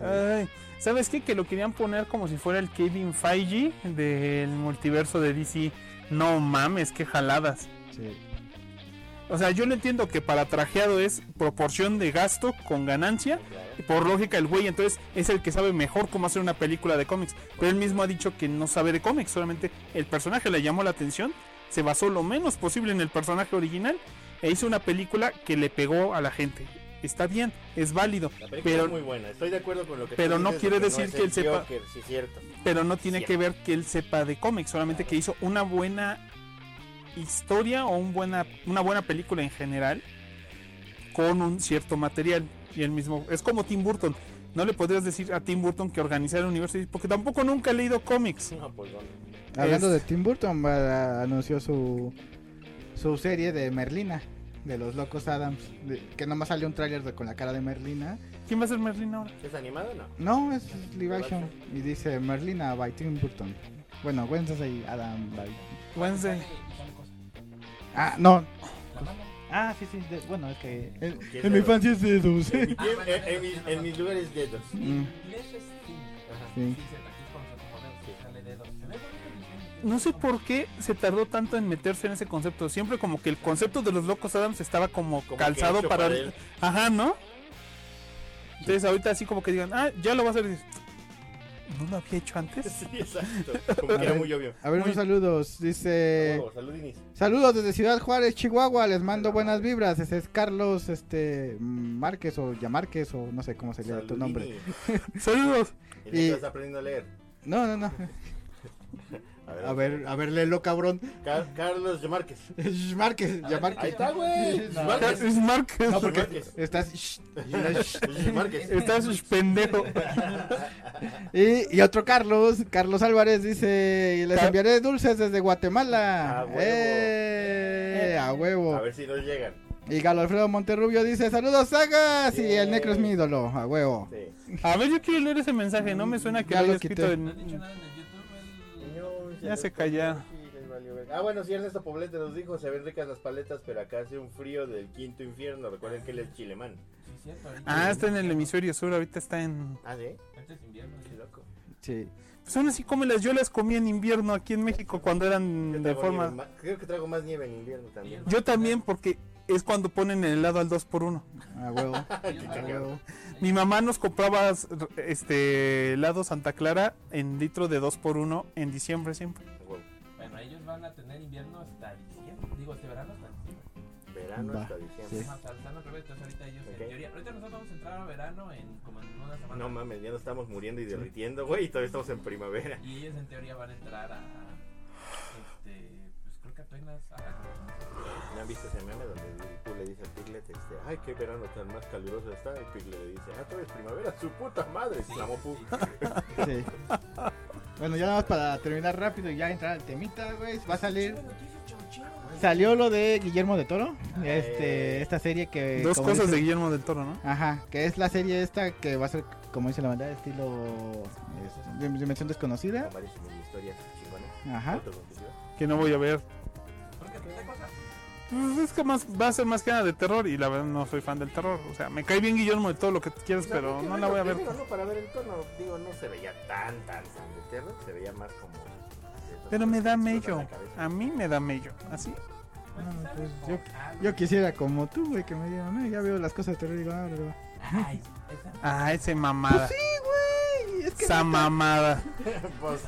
2. Ay, ¿Sabes qué? Que lo querían poner como si fuera el Kevin Feige del multiverso de DC. No mames, qué jaladas. Sí. O sea, yo lo entiendo que para trajeado es proporción de gasto con ganancia. Y por lógica, el güey entonces es el que sabe mejor cómo hacer una película de cómics. Pero él mismo ha dicho que no sabe de cómics, solamente el personaje le llamó la atención. Se basó lo menos posible en el personaje original e hizo una película que le pegó a la gente. Está bien, es válido, La película pero es muy buena, estoy de acuerdo con lo que pero no quiere decir que él sepa- Joker, sí, cierto. pero no tiene Cierto. que ver que él sepa de cómics, solamente que hizo una buena historia o un buena, una buena película en general con un cierto material. Y el mismo, es como Tim Burton. No le podrías decir a Tim Burton que organizara el universo, porque tampoco nunca he leído cómics. No, pues. Hablando Es- de Tim Burton, anunció su, su serie de Merlina, de los Locos Adams, de- que nomás salió un tráiler con la cara de Merlina. ¿Quién va a ser Merlin ahora? ¿Es animado o no? No, es live action. Y dice Merlina by Tim Burton. Bueno, Wednesday Adam by... Wednesday. Ah, no. Ah, sí, sí. de- bueno, es que... En, ¿Quién en mi infancia es de dos. En, mi en- en mis, en mis lugares dedos. Mm, sí. Dedos. No sé por qué se tardó tanto en meterse en ese concepto. Siempre como que el concepto de los locos Adams estaba como, calzado para... Ajá, ¿no? Entonces ahorita así como que digan, ah, ya lo va a hacer. ¿No lo había hecho antes? Sí, exacto. Como que era muy obvio. A ver, Muy- unos saludos. Dice... Oh, salud, Inis. Saludos desde Ciudad Juárez, Chihuahua. Les mando buenas vibras. Ese es Carlos este Márquez o Yamarquez o no sé cómo se lee tu nombre. Saludos. Y Y- estás aprendiendo a leer. No, no, no. A ver, a ver, léelo, cabrón. Car- Carlos Márquez. Márquez, A Yamarquez. Ahí está, güey. No. Márquez. Es Márquez. No, porque Márquez. estás. Márquez. Estás pendejo. Y, y otro Carlos, Carlos Álvarez dice: y Les Car- enviaré dulces desde Guatemala. A huevo. ¡Eh! A huevo. A ver si nos llegan. Y Galo Alfredo Monterrubio dice: Saludos, sagas. Y el Necro es mi ídolo. A huevo. Sí. A ver, yo quiero leer ese mensaje. No me suena que Ya lo lo haya escrito quité. en- No has dicho nada en el- Ya se calla. Ah, bueno, sí, Ernesto Poblete nos dijo, se ven ricas las paletas, pero acá hace un frío del quinto infierno. Recuerden que él es chilemán. Sí, cierto. ahorita- Ah, está en el hemisferio sur. Ahorita está en. Ah, ¿sí? Ahorita es invierno. Qué sí. loco. Sí. Pues aún así, cómelas. Yo las comí en invierno aquí en México cuando eran de forma. nieve Creo que traigo más nieve en invierno también. Yo también, porque es cuando ponen el helado al 2x1. A huevo. Qué A cagado. huevo. Mi mamá nos compraba este helado Santa Clara en litro de 2x1 en diciembre siempre. Bueno, ellos van a tener invierno hasta diciembre. Digo, este verano hasta diciembre. Verano Va, hasta diciembre. Sí. Entonces ahorita ellos Ok. en teoría. Ahorita nosotros vamos a entrar a verano en como en una semana. No mames, ya nos estamos muriendo y derritiendo, güey, y todavía estamos en primavera. Y ellos en teoría van a entrar a. Este. Pues creo que apenas. A, ¿No han visto ese meme donde tú le dices a Piglet, este, ay, qué verano tan más caluroso está? Y Piglet le dice, ah, todavía es primavera, su puta madre, exclamó Pug. Sí. Bueno, ya nada más para terminar rápido y ya entrar al temita, güey. Va a salir. Salió lo de Guillermo de Toro. Este, esta serie que. Dos cosas dice- de Guillermo del Toro, ¿no? Ajá, que es la serie esta que va a ser, como dice la banda, estilo. es- Dimensión desconocida. Con varias historias chingonas. Ajá. Que no voy a ver. Pues es que más, va a ser más que nada de terror y la verdad no soy fan del terror. O sea, me cae bien Guillermo de todo lo que quieras, pero no la voy a ver. primero, ¿no? Para ver el tono, digo, no se veía tan, tan, tan de terror, se veía más como... Pero me da mello. A mí me da mello. Así. No, pues yo, yo quisiera como tú, güey, que me digan, "No, ya veo las cosas de terror y digo, ah, bro". Ay, esa. Ah, ese mamada. Sí, güey, es que. Esa mamada. Pues,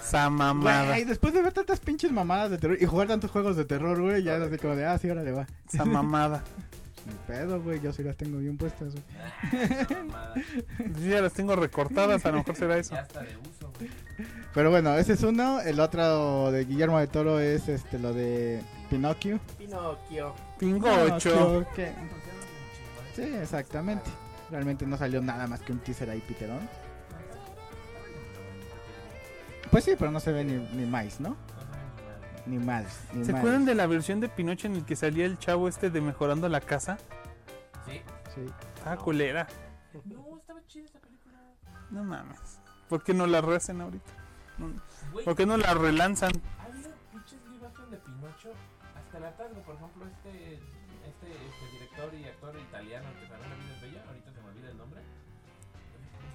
esa mamada. Güey, después de ver tantas pinches mamadas de terror y jugar tantos juegos de terror, güey, ya así como de, ah, sí, órale, va. Esa mamada. Ni pedo, güey, yo sí las tengo bien puestas, güey. Ah. Yo ya las tengo recortadas, a lo mejor será eso. Ya está de uso, güey. Pero bueno, ese es uno. El otro de Guillermo de Toro es este lo de Pinocchio. Pinocchio. Pingocho. Chingo, Sí, ¿eh? exactamente. Realmente no salió nada más que un teaser ahí, Piterón. Pues sí, pero no se ve ni, ni más, ¿no? Ni más. Ni ¿Se más. acuerdan de la versión de Pinocho en el que salía el chavo este de mejorando la casa? Sí. Sí. Estaba culera. No, estaba chida esa película. No mames. ¿Por qué no la recen ahorita? No- ¿Por qué no la relanzan? ha habido pinches live action de Pinocho hasta la tarde. Por ejemplo, este, este, este director y actor italiano que también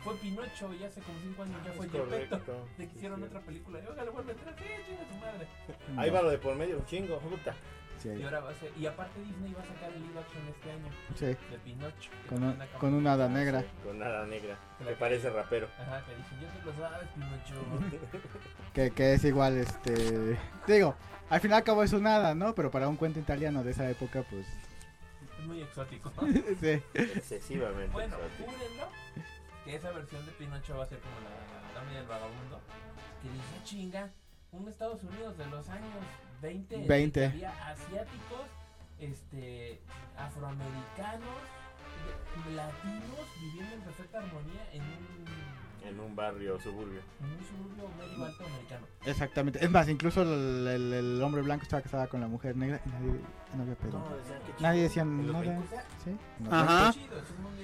Fue Pinocho y hace como 5 años ya fue Gepetto. De que hicieron otra película. Y oiga, le vuelve a entrar. Sí, chinga su madre. Ahí va lo de por medio, un chingo, puta. Sí, Y ahora va a ser. Y aparte, Disney va a sacar el live action este año sí, de Pinocho. que con, un- con una hada negra. Con nada negra, que parece rapero. Ajá, que dicen, ya te lo sabes, Pinocho. Que, que es igual, este... Digo, al final acabó es un hada, ¿no? Pero para un cuento italiano de esa época, pues... es muy exótico. sí. Excesivamente. Bueno, exótico. júrenlo que esa versión de Pinocho va a ser como la dama y el vagabundo. Que dice, "Ah, chinga, un Estados Unidos de los años 20, en el 20. que había asiáticos este, afroamericanos, de- latinos viviendo en perfecta armonía en un, En un barrio suburbio. en un suburbio medio alto americano. Exactamente. Es más, incluso el, el- el hombre blanco estaba casado con la mujer negra y nadie, no había pedo. decían Nadie decía En los nada. 20. ¿Sí? No. Ajá. Chido,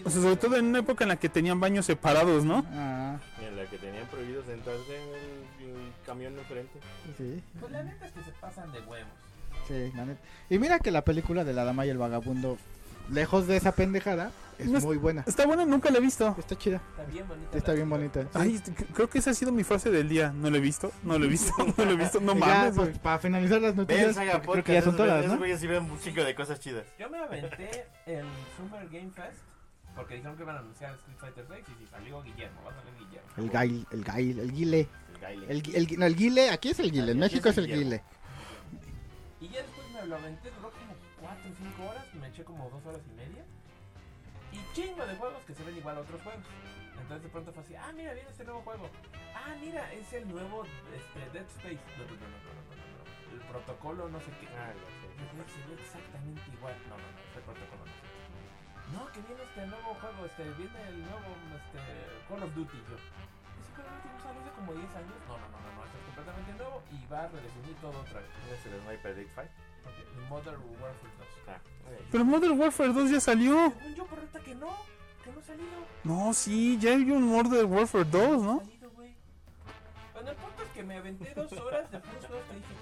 O sea, sobre todo en una época en la que tenían baños separados, ¿no? Ah, En la que tenían prohibido sentarse en el, el camión de enfrente. sí, Pues la neta es que se pasan de huevos. sí, la neta. Y mira que la película de La Dama y el Vagabundo, lejos de esa pendejada, es No es- muy buena. Está buena, nunca la he visto. Está chida. Está bien bonita. Está la bien bonita. sí. Ay, creo que esa ha sido mi frase del día. No lo he visto, no lo he visto, no lo he visto. No Y ya, mames. pues, para finalizar las noticias, creo Podcast. que ya son todas, ¿no? esos güeyes un chico de cosas chidas. Yo me aventé el Summer Game Fest porque dijeron que iban a anunciar Street Fighter 6 y si salió Guillermo, va a salir Guillermo. El gail, el gail, el guile. El baile. El, el, no, el guile, aquí es el guile, en México es el guile. Y ya después me lo aventé, eché como 2 horas y media. Y chingo de juegos que se ven igual a otros juegos. Entonces de pronto fue así, ah, mira, viene este nuevo juego. Ah, mira, es el nuevo este, Dead Space. No, no, no, no, no, no, no, no. El protocolo no sé qué. Ah, sé. Se ve exactamente igual. No, no, no, ese protocolo no sé. No, que viene este nuevo juego, este, viene el nuevo este, Call of Duty. Yo, ese Call of Duty no salió hace como 10 años. No, no, no, no, no, es completamente nuevo y va a redefinir todo otra vez. ¿No es el Sniper Elite Fight? Modern Warfare 2. Ah, ok. Pero Modern Warfare 2 ya salió. Según yo, por que no, que no ha salido. No, sí, ya hay un Modern Warfare 2, ¿no? salido. Bueno, el punto es que me aventé dos horas de puros juegos que dije,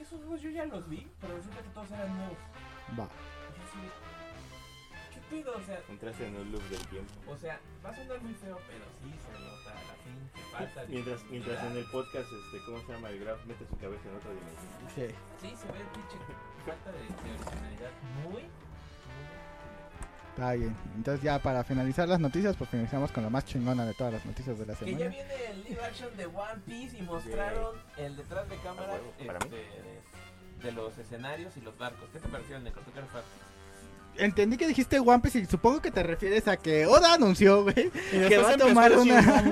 esos juegos yo ya los vi, pero resulta que todos eran nuevos. Va. Pedo? O sea, Entraste en un loop del tiempo. o sea, va a sonar muy feo, pero sí se nota a la fin que falta Mientras, mientras en el podcast, este, ¿cómo se llama? El Graf mete su cabeza en otra dimensión. Sí. Sí, se ve el pinche falta de, de originalidad muy, muy Está bien. Entonces ya para finalizar las noticias, pues finalizamos con la más chingona de todas las noticias de la Que ya semana. viene el live action de One Piece y mostraron el detrás de cámara para mí. este, de, de los escenarios y los barcos. ¿Qué te pareció el Necro? ¿Tú qué eres fan? Entendí que dijiste One Piece y supongo que te refieres a que Oda anunció, güey, que va a tomar una...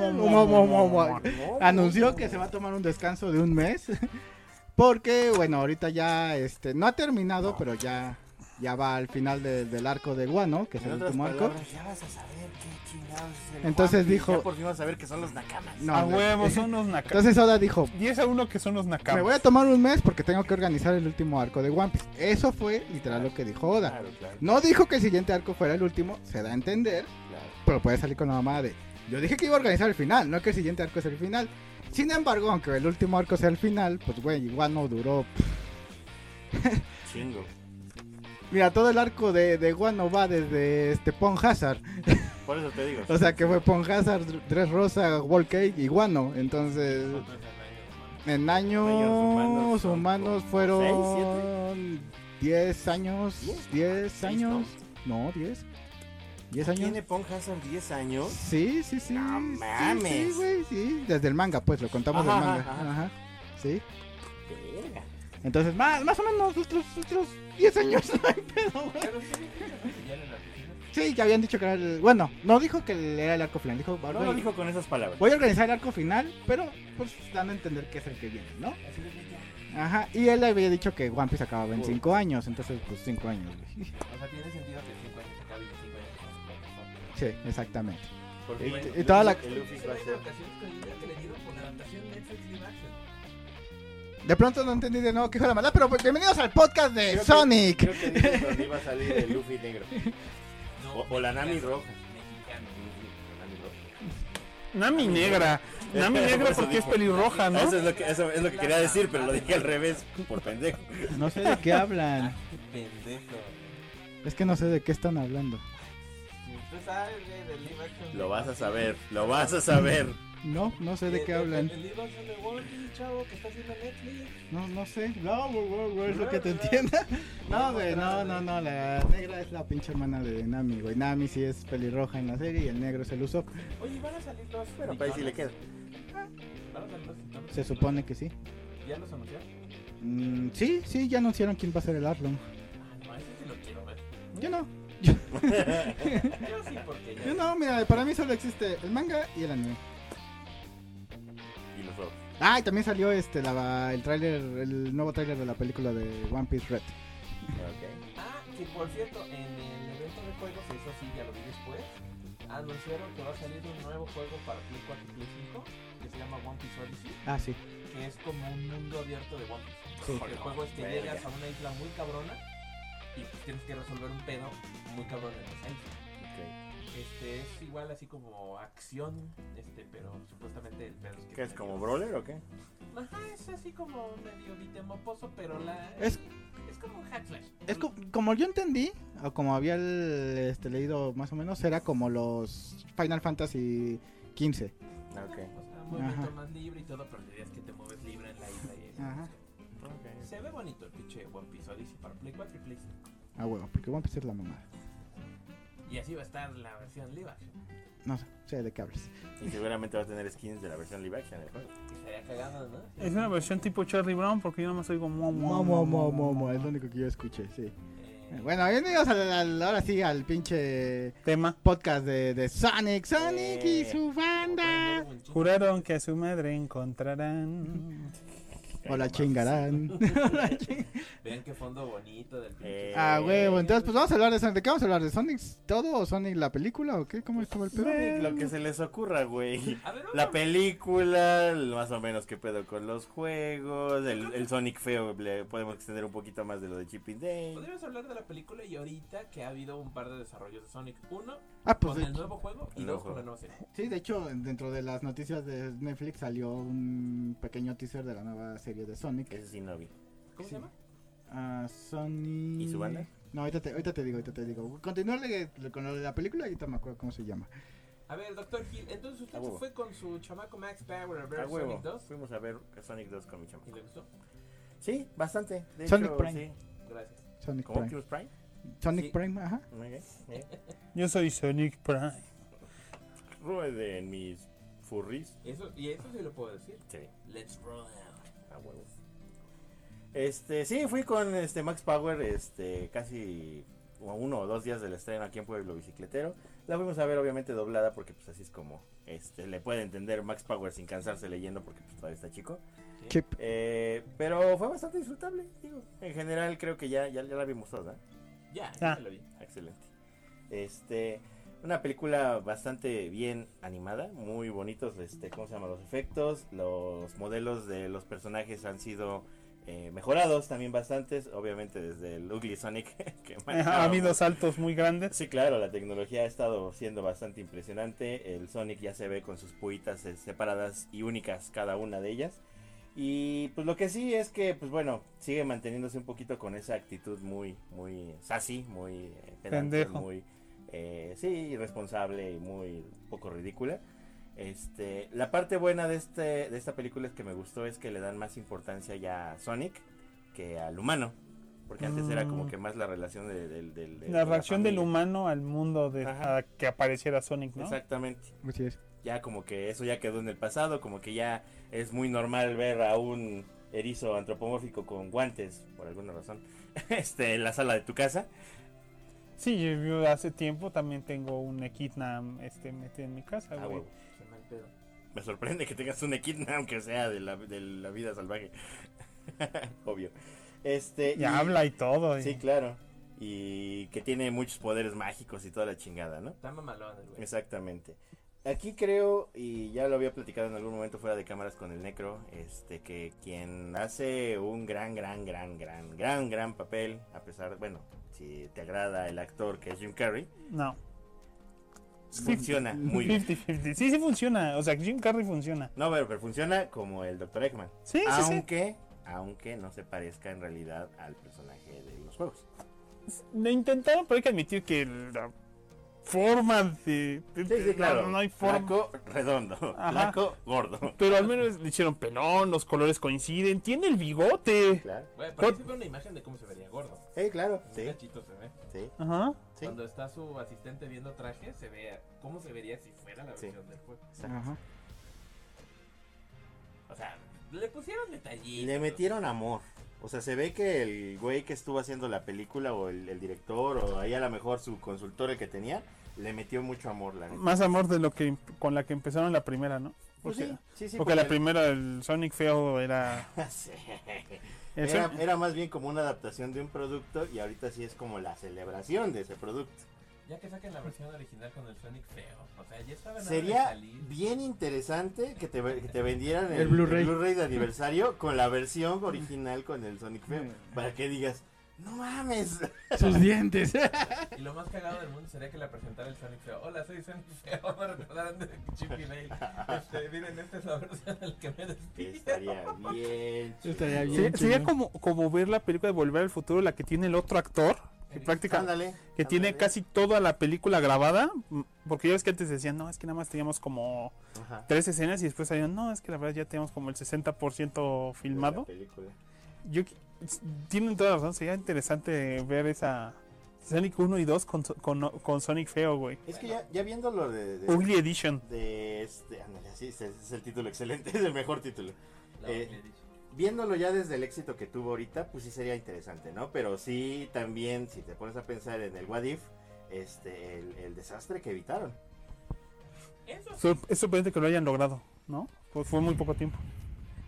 Anunció que se va a tomar un descanso de un mes. Porque, bueno, ahorita ya, este, no ha terminado, pero ya, ya va al final de- del arco de Guano, que es En el último arco. palabras, ya vas a saber qué chingados es el Entonces dijo- Ya por fin vas a saber que son los Nakamas. No, A huevo, son los nakamas. Entonces Oda dijo, 10 a 1 que son los me nakamas. voy a tomar un mes porque tengo que organizar el último arco de One Piece. Eso fue literal lo que dijo Oda. Claro, claro, No dijo que el siguiente arco fuera el último, se da a entender, claro. pero puede salir con la mamá de... Yo dije que iba a organizar el final, no que el siguiente arco es el final. Sin embargo, aunque el último arco sea el final, pues güey, Guano duró... Chingo. Mira, todo el arco de, de Guano va desde este Pon Hazard. Por eso te digo. O sea que fue Pon Hazard, Tres Rosa, Wall Cake y Guano. Entonces, en años humanos fueron 10 años. Diez. 10 Seis, años. No, 10. 10 años. ¿Tiene Pon Hazard 10 años? Sí, sí, sí. No sí, mames. Sí, güey, sí. Desde el manga, pues, lo contamos Ajá, del manga. ajá, ajá. Sí. Verga. Entonces, más, más o menos otros, otros 10 años. no hay pedo, güey. Pero sí, en ya habían dicho que era el... Bueno, no dijo que era el arco final. Dijo, No "Voy- lo dijo con esas palabras. voy a organizar el arco final, pero pues dando a entender que es el que viene, ¿no? Así que. Ajá, y él había dicho que One Piece acababa en Uy. 5 años, entonces pues 5 años. güey. O sea, tiene sentido que 5 años acabe y 5 años Sí, exactamente. Porque Y- el- y toda la- El Luffy va a ser. De pronto no entendí de nuevo qué hijo de la maldad, pero pues, bienvenidos al podcast de Creo que- Sonic. Creo que donde iba a salir el Luffy negro. No, O- o la Nami roja. Mexicano. La Nami roja. Nami negra. Nami negra porque es pelirroja, ¿no? Eso es lo que, eso es lo que quería decir, pero lo dije al revés, por pendejo. No sé de qué hablan. pendejo. Es que no sé de qué están hablando. Lo vas a saber, lo vas a saber. No, no sé de qué hablan. El live action de One Piece, chavo, que está haciendo Netflix. No, no sé. No, güey, güey, güey, es lo que te entienda. No, güey, no, no, no. La negra es la pinche hermana de Nami, güey. Nami sí es pelirroja en la serie y el negro es el Usopp. Oye, van a salir dos. Bueno, para ahí sí le queda. Van a salir dos Titanes. Se supone que sí. ¿Ya los anunciaron? Mm, sí, sí, ya anunciaron quién va a ser el Arlong. Ah, no, ese sí lo quiero ver. Yo no. Yo sí, porque ya. Yo no, mira, para mí solo existe el manga y el anime. Ah, y también salió este la, el tráiler, el nuevo tráiler de la película de One Piece Red. Ah, Que por cierto, en el evento de juegos, eso sí, ya lo vi después, anunciaron que va a salir un nuevo juego para Play 4 y Play 5 que se llama One Piece Odyssey, Ah, sí. que es como un mundo abierto de One Piece. Sí. El juego es que Verga. llegas a una isla muy cabrona y pues tienes que resolver un pedo muy cabrón en esa isla. Este es igual así como acción, este, pero supuestamente el pedo es que ¿Qué es medio- como brawler o qué? Ajá, es así como medio bitemoposo, pero la Es- es como un hack slash. Es co- como yo entendí, o como había el- este, leído más o menos, era como los Final Fantasy XV. Ah, Ok. O sea, movimiento Ajá. más libre y todo, pero la idea es que te mueves libre en la isla y Ajá. Ok. Se ve bonito el pinche One Piece Odyssey para Play 4 y Play 5. Ah, huevo, porque One Piece es la mamada. Y así va a estar la versión live action. No sé, sé de qué hablas. Y seguramente va a tener skins de la versión live action del juego. Estaría cagado, ¿no? Es una versión tipo Charlie Brown porque yo nada más oigo mo, mo, Momo, mo, momo, mo, momo, mo. es lo único que yo escuché, sí. Eh, Bueno, bienvenidos al, al- ahora sí al pinche Tema. podcast de, de Sonic, Sonic y Eh. su banda. Juraron que a su madre encontrarán. O la chingarán. Vean qué fondo bonito del pinche. Eh, ah, huevo, entonces pues vamos a hablar de Sonic. ¿De qué vamos a hablar? ¿De Sonic todo o Sonic la película o qué? ¿Cómo estuvo el pedo? Sonic, lo que se les ocurra, güey. La película, más o menos qué pedo con los juegos, el, el Sonic feo, le podemos extender un poquito más de lo de Chip and Dale. Podríamos hablar de la película y ahorita que ha habido un par de desarrollos de Sonic. Uno, Ah, pues con de- el nuevo juego y El dos con la nueva serie. sí, de hecho, dentro de las noticias de Netflix salió un pequeño teaser de la nueva serie de Sonic. Ese sí no vi. ¿Cómo Sí. se llama? Ah, Sonic... ¿Y su banda? No, ahorita te, ahorita te digo, ahorita te digo. Continúale con lo de la película y ahorita me acuerdo cómo se llama. A ver, Doctor Hill, entonces usted A se fue con su chamaco Max Power a ver A huevo. Sonic 2 Fuimos a ver Sonic 2 con mi chamo. y le gustó. Sí, bastante. De Sonic hecho, Prime. sí. Gracias. Sonic ¿Como Prime. Sonic Sí. Prime, ajá. Yo soy Sonic Prime. Ruede en mis furries. Eso, y eso sí lo puedo decir. Sí. Let's roll. A huevo. Este, sí, fui con este Max Power, este, casi uno o dos días del estreno aquí en Pueblo Bicicletero. La fuimos a ver obviamente doblada porque pues así es como este le puede entender Max Power sin cansarse leyendo porque pues todavía está chico. Chip. Eh, pero fue bastante disfrutable, digo. En general creo que ya, ya, ya la vimos toda. Ya, Ah. ya lo vi. Excelente. Este, una película bastante bien animada, muy bonitos, este, ¿cómo se llama? Los efectos, los modelos de los personajes han sido eh, mejorados también bastantes, obviamente desde el Ugly Sonic que Ha habido saltos muy grandes. Sí, claro, la tecnología ha estado siendo bastante impresionante. El Sonic ya se ve con sus puitas eh, separadas y únicas cada una de ellas. Y pues lo que sí es que, pues bueno, sigue manteniéndose un poquito con esa actitud muy, muy sassy, muy eh, pedante, muy, eh, sí, irresponsable y muy poco ridícula. Este, la parte buena de este, de esta película es que me gustó es que le dan más importancia ya a Sonic que al humano. Porque antes era como Mm. que más la relación de, del- de- La de reacción del humano al mundo de a que apareciera Sonic, ¿no? Exactamente. Así es. Ya como que eso ya quedó en el pasado, como que ya es muy normal ver a un erizo antropomórfico con guantes, por alguna razón, este, en la sala de tu casa. Sí, yo, hace tiempo también tengo un Echidna este, metido en mi casa, Ah, güey. huevo. Se me el pedo. Me sorprende que tengas un equidna, aunque sea de la, de la vida salvaje. Obvio. Este, Y y- habla y todo. y- Sí, claro. Y que tiene muchos poderes mágicos y toda la chingada, ¿no? Está mamalón güey. Exactamente. Aquí creo, y ya lo había platicado en algún momento fuera de cámaras con el Necro, este que quien hace un gran, gran, gran, gran, gran, gran papel, a pesar, bueno, si te agrada el actor que es Jim Carrey, No. funciona muy bien. 50-50. Sí, sí funciona. O sea, Jim Carrey funciona. No, pero, pero funciona como el Dr. Eggman, Sí, sí, sí. aunque, aunque no se parezca en realidad al personaje de los juegos. Lo intentaron, pero hay que admitir que la forma de. de- Sí, sí, claro. No, no hay forma. Flaco, redondo, Ajá. flaco, gordo. Pero al menos le hicieron pelón, los colores coinciden. Tiene el bigote. Claro. Se ve una imagen de cómo se vería gordo. Sí, claro. Un Sí, cachito se ve. sí, Ajá. sí. Cuando está su asistente viendo traje, se ve cómo se vería si fuera la Sí. versión del juego. Exacto. Ajá. O sea, le pusieron detallitos. Le metieron amor. O sea, se ve que el güey que estuvo haciendo la película o el, el director o ahí a lo mejor su consultor el que tenía, le metió mucho amor, la neta. Más amor de lo que con la que empezaron la primera, ¿no? Pues Porque, sí, sí, sí. porque la primera, el Sonic feo, era. Sí. El Era, era más bien como una adaptación de un producto y ahorita sí es como la celebración de ese producto. Ya que saquen la versión original con el Sonic feo. O sea, ya estaba Sería bien interesante que te, ve- que te vendieran el, El Blu-ray. De aniversario con la versión original con el Sonic Feo. Para que digas, no mames. Sus dientes. Y lo más cagado del mundo sería que la presentara el Sonic feo. Hola, soy Sonic feo. Me recordarán de Chip y Dale. Este, miren, esta es la versión al que me despido. Estaría bien. Estaría bien. Sería, sería chido. como, como ver la película de Volver al Futuro, la que tiene el otro actor, que Ándale. que tiene casi toda la película grabada, mm, porque ya ves que antes decían, no, es que nada más teníamos como Ajá. tres escenas y después salieron, no, es que la verdad ya tenemos como el 60% De filmado. Yo, tienen toda la razón, sería interesante ver esa Sonic 1 y 2 con, con, con Sonic Feo, güey. Es que ya, ya viéndolo de, de, Ugly Edition. de este, ándale, sí, ese es el título excelente, es el mejor título. La Eh, Ugly Edition. Viéndolo ya desde el éxito que tuvo ahorita, pues sí sería interesante, ¿no? Pero sí también, si te pones a pensar en el What If, este, el, el desastre que evitaron. Eso Es sorprendente que lo hayan logrado, ¿no? Pues fue muy poco tiempo.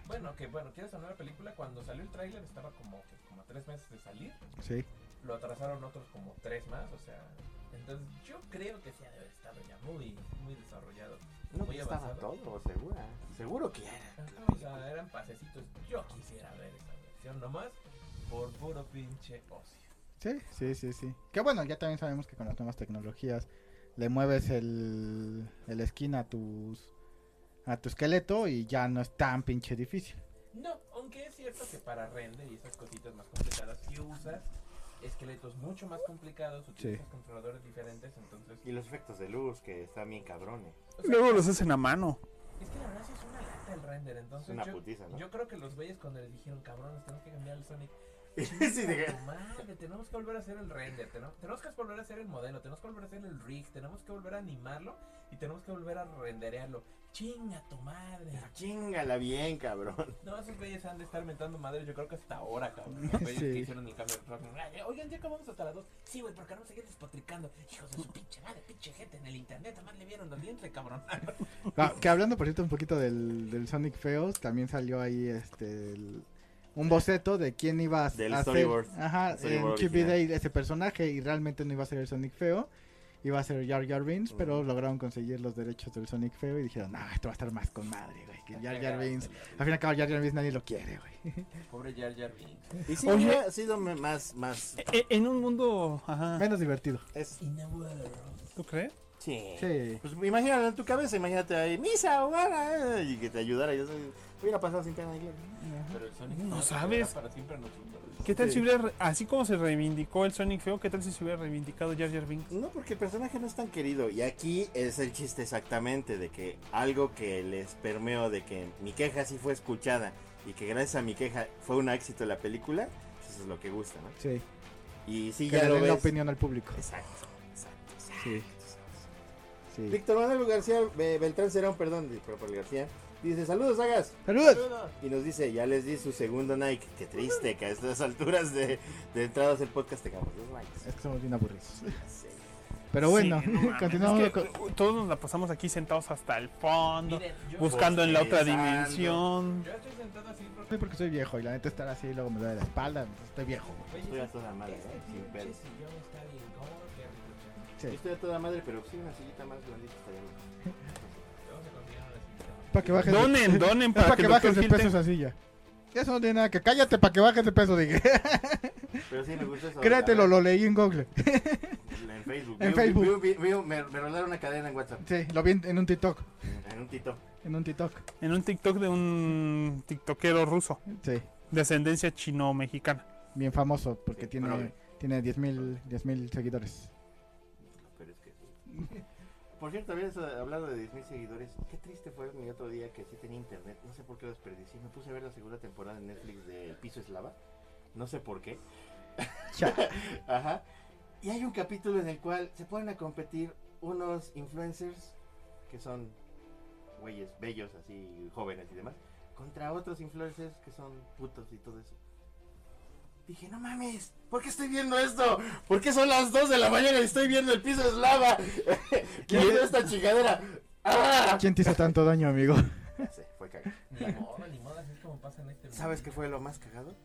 Bueno, que bueno, ¿quieres de la película? Cuando salió el tráiler estaba como, que como a tres meses de salir. Sí. Lo atrasaron otros como tres más, o sea... Entonces yo creo que sí ha de haber estado ya muy, muy desarrollado. No, muy estaba avanzado. todo, seguro. Seguro que ya era. Ajá, O sea, eran pasecitos. Yo quisiera ver esa versión nomás por puro pinche ocio. Sí, sí, sí, sí. Que bueno, ya también sabemos que con las nuevas tecnologías le mueves el, el skin a tus a tu esqueleto y ya no es tan pinche difícil. No, aunque es cierto que para render y esas cositas más complicadas, si usas esqueletos mucho más complicados, utilizas controladores diferentes, entonces... Y los efectos de luz, que están bien cabrones. o sea, Luego los hacen a mano. Es que la verdad sí es una lata el render, entonces Es una yo, putiza, ¿no? yo creo que los güeyes cuando les dijeron, cabrones, tenemos que cambiar el Sonic. Sí, de- "Chinga tu madre, tenemos que volver a hacer el render, tenemos, tenemos que volver a hacer el modelo, tenemos que volver a hacer el rig, tenemos que volver a animarlo y tenemos que volver a renderearlo. Chinga tu madre. Chingala bien, cabrón. No, esos güeyes han de estar mentando madre, yo creo que hasta ahora, cabrón. Los güeyes Sí. que hicieron el cambio de Oigan, ya acabamos hasta las 2. Sí, güey, porque no seguir despotricando. Hijos de su pinche madre, pinche gente en el internet, además le vieron los dientes, cabrón. Ah, que hablando por cierto un poquito del, del Sonic Feos, también salió ahí este el- un boceto de quién iba a, Del a storyboard. ajá, storyboard en Chip y original. Dale ese personaje y realmente no iba a ser el Sonic Feo, iba a ser Jar Jar Binks, pero lograron conseguir los derechos del Sonic Feo y dijeron, "No, esto va a estar más con madre, güey, que Jar Jar Binks." Al fin y al cabo Jar Jar Binks nadie lo quiere, güey. Pobre Jar Jar Binks. Y sí, Oye. hubiera sido más, más... E- En un mundo, ajá. Menos divertido. Es, In a world. ¿Tú crees? sí. Sí. Pues imagínate en tu cabeza, imagínate ahí, misa o gana, y que te ayudara. Yo soy- hubiera pasado sin pena. ni gloria. Pero el Sonic No sabes. Para siempre nosotros. ¿Qué tal Sí. si hubiera, re- así como se reivindicó el Sonic Feo, qué tal si se hubiera reivindicado Jar Jar Binks? No, porque el personaje no es tan querido. Y aquí es el chiste exactamente de que algo que les permeó de que mi queja sí fue escuchada y que gracias a mi queja fue un éxito la película, pues eso es lo que gusta, ¿no? Sí. Y sí, Que ya le lo den la opinión al público. Exacto, exacto, exacto. Sí. Sí. Víctor Manuel García eh, Beltrán Cerón, perdón, por García, dice, saludos, Sagas. ¡Saludos! Y nos dice, ya les di su segundo Nike. Qué triste que a estas alturas de, de entradas del podcast tengamos dos Nikes. Es que somos bien aburridos. Sí. Pero bueno, Sí, no mames, continuamos es que, con... todos nos la pasamos aquí sentados hasta el fondo, Miren, yo, buscando en la otra dimensión. yo estoy sentado así porque Sí, porque soy viejo y la neta estar así luego me duele la espalda, estoy viejo. Oye, Estoy a toda madre, ese ¿eh? Sin. Yo Sí. estoy a toda madre, pero sí una sillita más grandita estaría bien. Para que bajes Donen, de... donen Es para, para que que bajes de Gil peso te- esa silla. Eso no tiene nada que... Cállate para que bajes de peso, dije. Pero sí me gusta eso. Créatelo, A lo leí en Google. En Facebook. En Vi- Facebook. vi- vi- vi- me, me rolaron una cadena en WhatsApp. Sí, lo vi en, en un TikTok. En un tito. En un TikTok. En un TikTok de un tiktokero ruso, Sí, de ascendencia chino-mexicana. bien famoso porque Sí, tiene, tiene 10.000 10.000 seguidores. Por cierto, habías eh, hablado de 10.000 seguidores. Qué triste fue mi otro día que sí tenía internet. No sé por qué lo desperdicié. Me puse a ver la segunda temporada en Netflix de El Piso Eslava. No sé por qué. Ajá. Y hay un capítulo en el cual se ponen a competir unos influencers que son güeyes bellos, así jóvenes y demás, contra otros influencers que son putos y todo eso. Dije, no mames, ¿por qué estoy viendo esto? ¿Por qué son las 2 de la mañana y estoy viendo el piso eslava? ¿Quién hizo esta chingadera? ¡Ah! ¿Quién te hizo tanto daño, amigo? Sé, fue cagado. Ni modo, ni modo, así es como pasa en este ¿Sabes qué fue lo más cagado?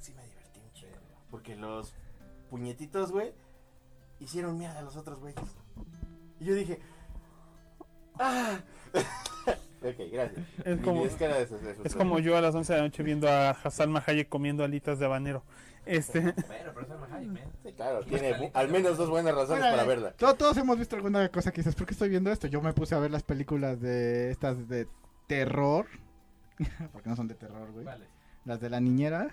Sí me divertí un chingo. Porque los puñetitos, güey, hicieron mierda a los otros güeyes. Y yo dije, ¡ah! Ok, gracias. Es como- cara de sus- de sus- Es como yo a las 11 de la noche viendo a Salma Hayek comiendo alitas de habanero. Este, Bueno, pero es Salma Hayek, man. Sí, claro, tiene al menos dos buenas razones Bueno, para verla. to- Todos hemos visto alguna cosa que dices, ¿por qué estoy viendo esto? Yo me puse a ver las películas de estas de terror. Porque no son de terror, güey. Vale. Las de la niñera.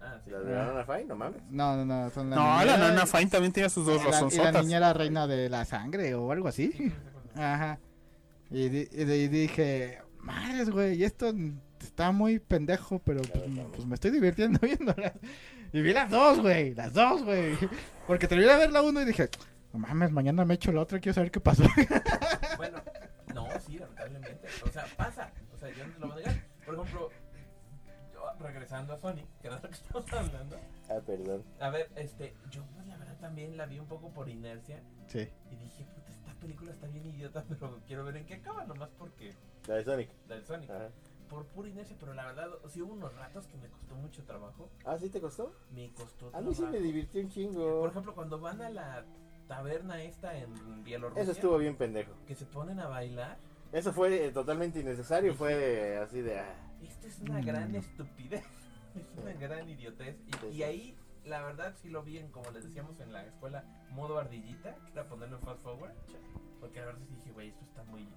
Ah, sí. ¿La de la Nana Fine? No mames. No, no, no, son la no, la niñera nana y- Fine también tenía sus dos y la- la niñera reina de la sangre o algo así. Ajá. Y, di- y di- y dije, madres, güey, y esto está muy pendejo, pero pues, pues, me estoy divirtiendo viéndolas. Y vi las dos, güey, las dos, güey. Porque terminé de ver la uno y dije, no mames, mañana me echo la otra, quiero saber qué pasó. Bueno, no, sí, lamentablemente. O sea, pasa. O sea, yo no te lo voy a negar. Por ejemplo, yo regresando a Sonic, que era lo que estamos hablando. Ah, perdón. A ver, este, yo pues, la verdad también la vi un poco por inercia. Sí. Película está bien idiota, pero quiero ver en qué acaba, nomás porque La de Sonic. la de Sonic. Ajá. Por pura inercia, pero la verdad, sí hubo unos ratos que me costó mucho trabajo. Ah, ¿sí te costó? Me costó A mí sí me divirtió un chingo. Por ejemplo, cuando van a la taberna esta en Bielorrusia, Eso estuvo bien pendejo. que se ponen a bailar. Eso fue eh, totalmente innecesario. Fue eh, así de. ah, Esto es una Mm. gran estupidez. Es una gran idiotez. Sí, Y, sí. y ahí, la verdad, sí lo vi en, como les decíamos en la escuela, modo ardillita, que era ponerlo en fast forward. Porque la verdad sí dije, güey, esto está muy.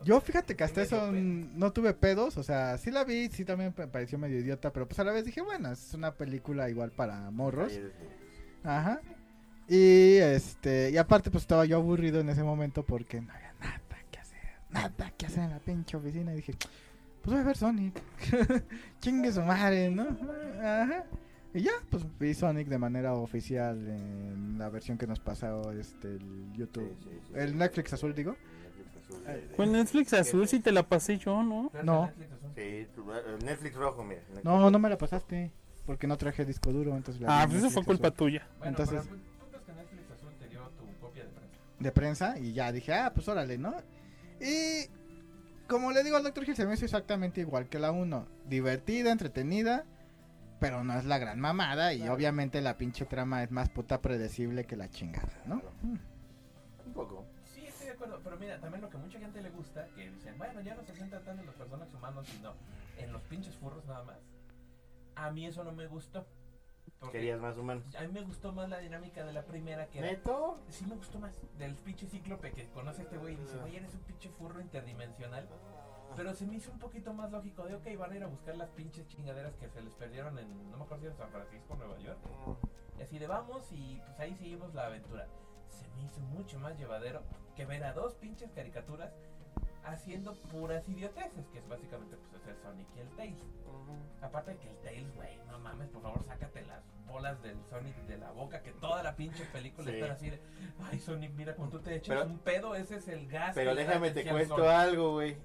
O Yo sea, fíjate que hasta eso no tuve pedos, o sea, sí la vi, sí también me pareció medio idiota, pero pues a la vez dije, bueno, es una película igual para morros. Ajá. Y este, y aparte pues estaba yo aburrido en ese momento porque no había nada que hacer, nada que hacer en la pinche oficina y dije, pues voy a ver Sonic. Chingue su madre, ¿no? Ajá. Y ya, pues vi Sonic de manera oficial en la versión que nos pasó este el YouTube, Sí, sí, sí. el Netflix azul digo. De- Fue Netflix azul si te la pasé yo, ¿no? No. Sí, tu- eh, Netflix rojo, mira. Netflix No, rojo. no me la pasaste porque no traje disco duro, entonces la Ah, pues eso fue culpa azul. tuya. Bueno, Entonces- pero el punto es que Netflix Azul te dio tu copia de prensa. de prensa y ya dije, ah, pues órale, ¿no? Y como le digo al Dr. Hill, se me hizo exactamente igual que la 1. Divertida, entretenida, pero no es la gran mamada y Claro. obviamente la pinche trama es más puta predecible que la chingada, ¿no? Claro. Mm. Un poco. Sí, estoy de acuerdo, pero mira, también lo que mucha gente le gusta, que dicen, bueno, ya no se centra tanto en los personajes humanos, sino en los pinches furros nada más. A mí eso no me gustó. Querías más humanos. a mí me gustó más la dinámica de la primera que era... ¿Neto? Sí me gustó más del pinche cíclope que conoce a este güey y dice, güey, eres un pinche furro interdimensional. Pero se me hizo un poquito más lógico de, ok, van a ir a buscar las pinches chingaderas que se les perdieron en, no me acuerdo si en San Francisco o Nueva York. Y así de vamos y pues ahí seguimos la aventura. Se me hizo mucho más llevadero que ver a dos pinches caricaturas haciendo puras idioteces, que es básicamente pues es el Sonic y el Tails. Aparte de que el Tails, güey, no mames, por favor, sácate las bolas del Sonic de la boca, que toda la pinche película Sí. está así de, ay Sonic, mira, cuando tú te echas Pero- un pedo, ese es el gas. Pero déjame te cuento Sonic". algo, güey.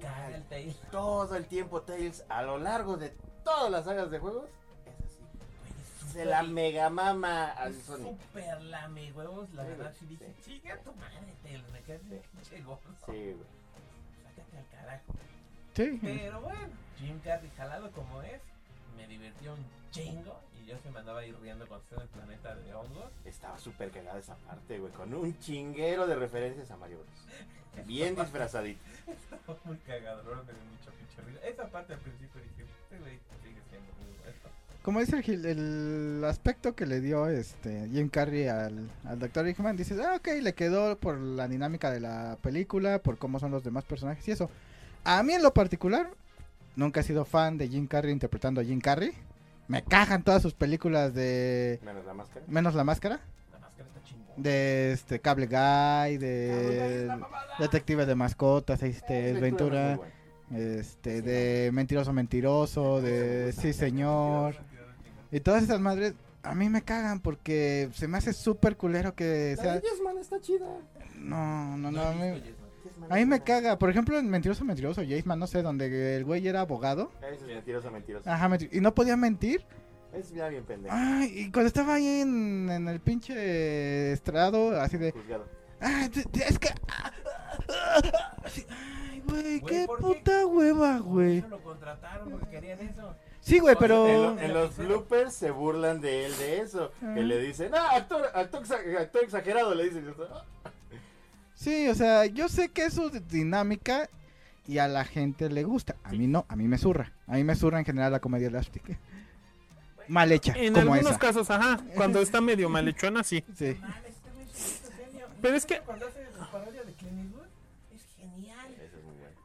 El. Todo el tiempo Tails, a lo largo de todas las sagas de juegos, es así. Güey, es Se súper- la mega mama al Sonic. Súper lame huevos, la Sí, verdad, sí dije, sí. sigue a tu madre, Tails, me quedé Sí. de pinche gordo. Sí, güey. Sácate al carajo. Sí. Pero bueno, Jim Carrey jalado como es, me divirtió un chingo yo se me andaba ahí riendo cuando estaba en el planeta de hongos. Estaba súper cagada esa parte, güey. Con un chinguero de referencias a Mario Bros. Bien disfrazadito. Estaba muy cagado, me dio mucha pinche risa. Esa parte al principio dije, este güey sigue siendo muy bueno. Como dice el, Gil, el aspecto que le dio este Jim Carrey al, al Dr. Hickman, dices, ah, ok, le quedó por la dinámica de la película, por cómo son los demás personajes y eso. A mí en lo particular, nunca he sido fan de Jim Carrey interpretando a Jim Carrey. Me cagan todas sus películas de... Menos la máscara. Menos la máscara. La máscara está chingón. De este Cable Guy, de Detective de Mascotas, este, Es Ventura, este, de Mentiroso Mentiroso, de Sí Señor. Y todas esas madres a mí me cagan porque se me hace súper culero que La sea... de Yes-Man está chida. No, no, no, No, a mí, a mí me caga. Por ejemplo, en Mentiroso Mentiroso, Jaceman, no sé, donde el güey era abogado. buena. Ese es mentiroso, mentiroso. Ajá, menti- y no podía mentir. Es ya bien pendejo. Ay, y cuando estaba ahí en, en el pinche estrado, así de... Juzgado. Ah, es que... ah, ah, Así, Ay, güey, Güey, qué puta hueva, güey. eso lo contrataron porque querían eso. Sí, güey, En, pero... lo- en los bloopers se burlan de él de eso. Que le dicen, ah, actor, actor, actor exagerado, le dicen. Sí, o sea, yo sé que es su dinámica y a la gente le gusta. A mí no, a mí me zurra. A mí me zurra en general la comedia elástica. Mal hecha, En como algunos esa. casos, ajá, cuando está medio malhechona, sí. Sí. Pero es que- Cuando hace su parodia de Clint es genial. Eso es muy bueno.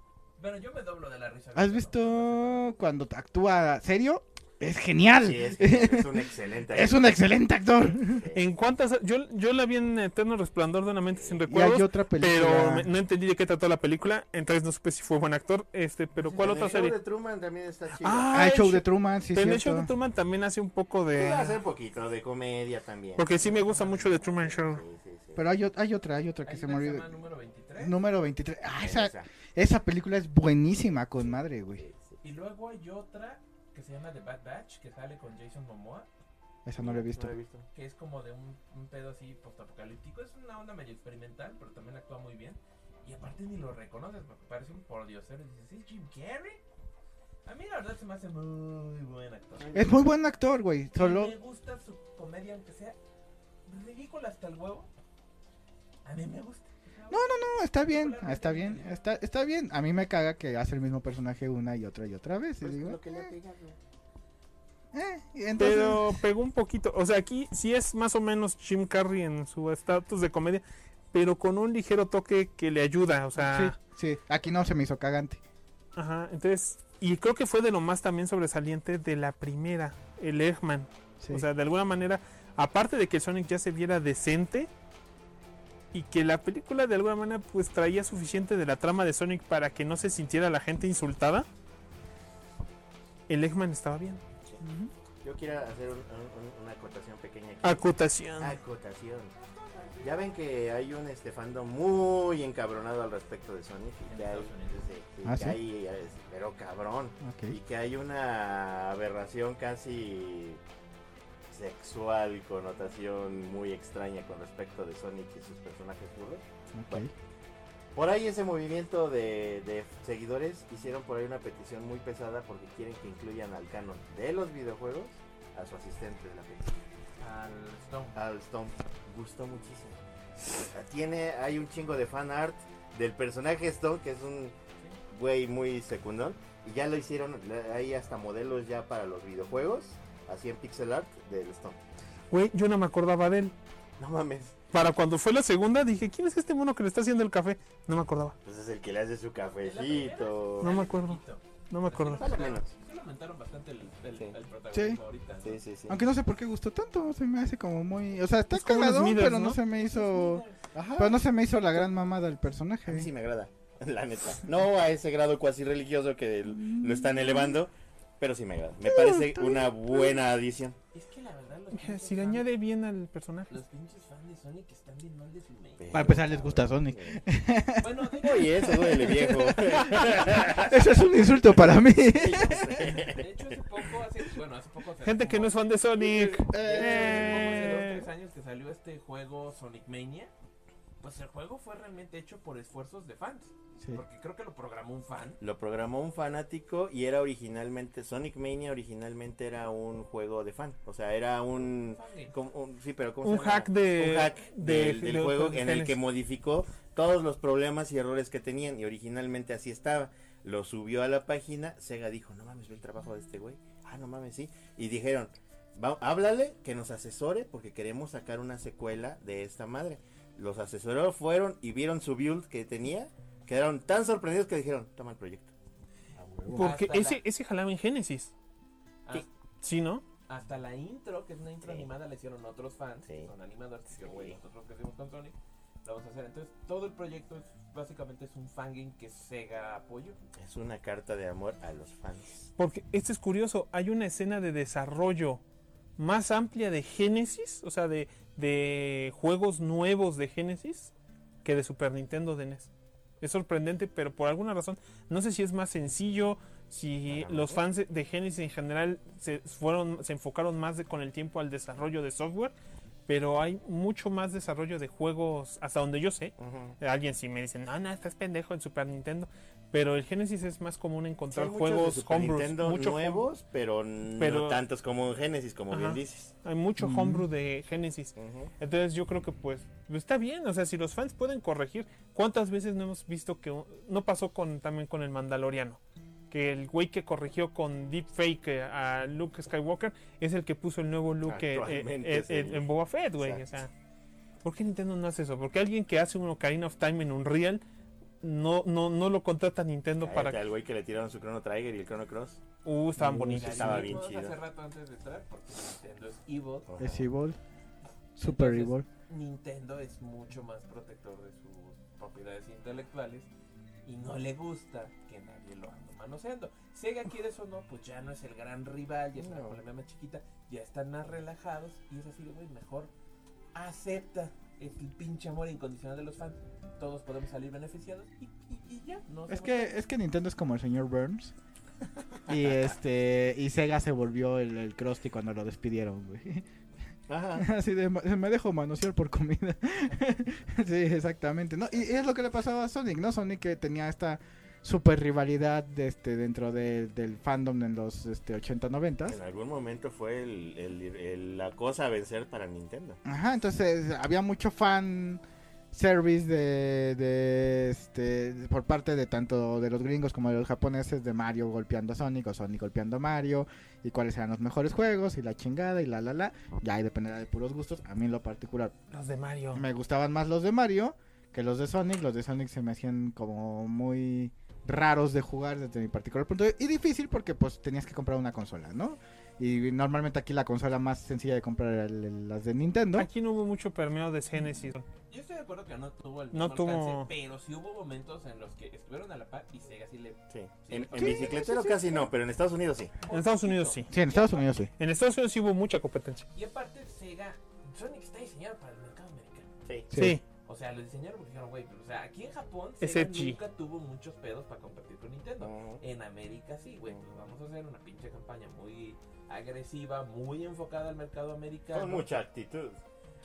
Bueno, yo me doblo de la risa. ¿Has visto cuando actúa serio? Es genial. Sí, es, un excelente. Es un excelente actor. En cuántas. Yo, yo la vi en Eterno Resplandor de una mente sin Y hay recuerdos. otra película. Pero me- no entendí de qué trató la película, entonces no supe si fue buen actor. Este, pero ¿cuál En el otra show serie? de Truman también está chido. Ah, Ah, el show de Truman, sí, Pero en el show de Truman también hace un poco Sí, de. hace un poquito de comedia también. Porque sí me gusta mucho de Truman Show. Sí, sí, sí. Pero hay, hay otra, hay otra que Hay se me olvidó. número 23. Número 23. Ah, esa, Esa. esa película es buenísima con madre, güey. Sí, sí. Y luego hay otra se llama The Bad Batch, que sale con Jason Momoa, Esa no la he visto. No la he visto. que es como de un, un pedo así postapocalíptico. Es una onda medio experimental, pero también actúa muy bien. Y aparte ni lo reconoces porque parece un pordiosero. Y dices, ¿es Jim Carrey? A mí la verdad se me hace muy buen actor. Es muy buen actor, güey. Solo. Me gusta su comedia, aunque sea ridícula hasta el huevo. A mí me gusta. No, no, no, está bien, está bien, está, está bien. A mí me caga que hace el mismo personaje una y otra y otra vez. y Pues, digo, lo que le eh, eh, entonces, Pero pegó un poquito. O sea, aquí sí es más o menos Jim Carrey en su estatus de comedia, pero con un ligero toque que le ayuda. O sea, sí, sí, aquí no se me hizo cagante. ajá. Entonces, y creo que fue de lo más también sobresaliente de la primera, el Eggman. Sí. O sea, de alguna manera, aparte de que Sonic ya se viera decente y que la película de alguna manera pues traía suficiente de la trama de Sonic para que no se sintiera la gente insultada, el Eggman estaba bien. Yo quiero hacer un- un- una acotación pequeña aquí. Acotación. Acotación. Ya ven que hay un este fandom muy encabronado al respecto de Sonic y que hay, sí, sí, ¿Ah, que sí? hay, es- pero cabrón, y que hay una aberración casi sexual, connotación muy extraña con respecto de Sonic y sus personajes burros. Por ahí ese movimiento de, de seguidores hicieron por ahí una petición muy pesada porque quieren que incluyan al canon de los videojuegos a su asistente de la película. Al Stone. al Stone. Gustó muchísimo. Tiene, hay un chingo de fan art del personaje Stone, que es un güey muy secundón. Y ya lo hicieron, hay hasta modelos ya para los videojuegos, así en pixel art del Stone. Güey, yo no me acordaba de él. No mames, Para cuando fue la segunda dije, ¿quién es este mono que le está haciendo el café? No me acordaba. pues es el que le hace su cafecito. No me acuerdo. No me acuerdo. Más o menos. Sí lo aumentaron bastante el, el, Sí. el protagonismo ahorita. ¿no? Sí, sí, sí. Aunque no sé por qué gustó tanto, se me hace como muy... O sea, está Es como cagado, Smithers, pero no ¿no? se me hizo... Ajá. Pero no se me hizo la gran mamada del A personaje. mí sí me agrada, la neta. No a ese grado cuasi religioso que lo están elevando, pero sí me agrada. Me parece una buena adición. Es que la verdad, los Mira, pinches Si le fans- añade bien al personaje. Los pinches fans de Sonic están bien mal de su mente. Para empezar, les gusta Sonic. Bueno, digo, Oye, eso duele, viejo. Eso es un insulto para mí. de hecho, hace poco, hace, bueno, hace poco. hace Gente que como- no es fan de Sonic. Hace Eh. dos, tres años que salió este juego Sonic Mania. Pues el juego fue realmente hecho por esfuerzos de fans. Sí. Porque creo que lo programó un fan. Lo programó un fanático y era originalmente, Sonic Mania originalmente era un juego de fan. O sea, era un... Como un- sí, pero ¿cómo Un se llama? hack de- Un hack de- del, del de- juego de en el que modificó todos los problemas y errores que tenían. Y originalmente así estaba. Lo subió a la página. Sega dijo, no mames, ve el trabajo de este güey. Ah, no mames, sí. Y dijeron, "Va- háblale que nos asesore porque queremos sacar una secuela de esta madre. Los asesorados fueron y vieron su build que tenía. Quedaron tan sorprendidos que dijeron, toma el proyecto. Porque Hasta la- ese, ese jalaba en Genesis. Hasta, ¿Sí, no? hasta la intro, que es una intro Sí. animada, la hicieron otros fans. Sí. que Son animadores. Que Sí. nosotros que hacemos con Sonic. Lo vamos a hacer. Entonces, todo el proyecto es básicamente es un fangame que Sega apoyó. Es una carta de amor a los fans. Porque esto es curioso. Hay una escena de desarrollo más amplia de Genesis, o sea, de, de juegos nuevos de Genesis, que de Super Nintendo de NES. Es sorprendente, pero por alguna razón, no sé si es más sencillo, si los fans de- Genesis en general se fueron, se enfocaron más de- con el tiempo al desarrollo de software, pero hay mucho más desarrollo de juegos, hasta donde yo sé. Alguien sí me dice, no, no, estás pendejo en Super Nintendo. Pero el Genesis es más común Sí, encontrar de juegos Super homebrews, Nintendo mucho home- nuevos, pero, no pero- tantos como en Genesis, como bien Ajá. dices. hay mucho Ujú. homebrew de Genesis. Ujú. Entonces yo creo que pues está bien, o sea, si los fans pueden corregir, ¿cuántas veces no hemos visto que no pasó con también con el Mandaloriano? Que el güey que corrigió con deepfake a Luke Skywalker es el que puso el nuevo look eh, eh, eh, en- Boba Fett, güey. O sea, ¿por qué Nintendo no hace eso? Porque alguien que hace un Ocarina of Time en Unreal no, no, no lo contrata Nintendo Cállate para... al güey que le tiraron su Chrono Trigger y el Chrono Cross. Uh, estaban Uh, bonitos. estaba bien chido. Hace rato antes de entrar, porque Nintendo es evil. Es Evil. Super Entonces, Evil. Nintendo es mucho más protector de sus propiedades intelectuales y no le gusta que nadie lo ande manoseando. Sega quiere eso o no, pues ya no es el gran rival, ya es una No. colonia más chiquita, ya están más relajados y es así de, güey, mejor acepta el pinche amor incondicional de los fans. Todos podemos salir beneficiados y, y- y ya. No Es que, es que Nintendo es como el señor Burns. Y este y Sega se volvió el, el Krusty cuando lo despidieron, güey. Ajá. Así de "Ma- me dejo manosear por comida. sí, exactamente. No, y es lo que le pasaba a Sonic, ¿no? Sonic que tenía esta super rivalidad de este dentro de- del fandom en los este 80 90 En algún momento fue el, el- el- la cosa a vencer para Nintendo. Ajá, entonces había mucho fan service de, de este por parte de tanto de los gringos como de los japoneses de Mario golpeando a Sonic o Sonic golpeando a Mario y cuáles eran los mejores juegos y la chingada y la la la ya ahí dependerá de puros gustos a mí en lo particular Los de Mario. me gustaban más los de Mario que los de Sonic los de Sonic se me hacían como muy raros de jugar desde mi particular punto de vista y difícil porque pues tenías que comprar una consola no y normalmente aquí la consola más sencilla de comprar era las de Nintendo Aquí no hubo mucho permeo de Genesis. Yo estoy de acuerdo que no tuvo el No tuvo- alcance, pero sí hubo momentos en los que estuvieron a la par y Sega sí le... Sí. Sí, En, en sí, bicicletero casi no, pero en Estados Unidos sí. En Estados Unidos sí. Sí, en Estados Unidos sí. En Estados Unidos sí hubo mucha competencia. Y aparte Sega, Sonic está diseñado para el mercado americano. Sí. Sí. O sea, lo diseñaron porque dijeron, güey, pero, o sea, aquí en Japón Sega nunca tuvo muchos pedos para competir con Nintendo. En América sí, güey, pues vamos a hacer una pinche campaña muy agresiva, muy enfocada al mercado americano. Con mucha actitud.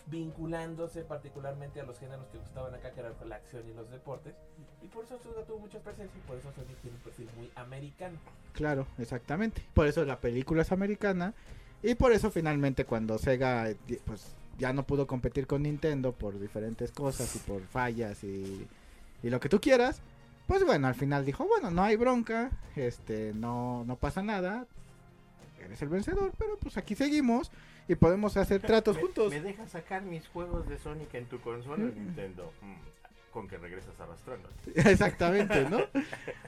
vinculándose particularmente a los géneros que gustaban acá, que eran la acción y los deportes. Y por eso Sega tuvo mucha presencia y por eso Sonic tiene un perfil muy americano. Claro, exactamente. Por eso la película es americana. Y por eso finalmente cuando Sega eh, pues ya no pudo competir con Nintendo por diferentes cosas y por fallas y, y lo que tú quieras, pues bueno, al final dijo, bueno, no hay bronca, este, no, no pasa nada, eres el vencedor, pero pues aquí seguimos y podemos hacer tratos ¿Me- juntos. ¿Me dejas sacar mis juegos de Sonic en tu consola Nintendo? Mm, con que regresas arrastrando. Exactamente, ¿no?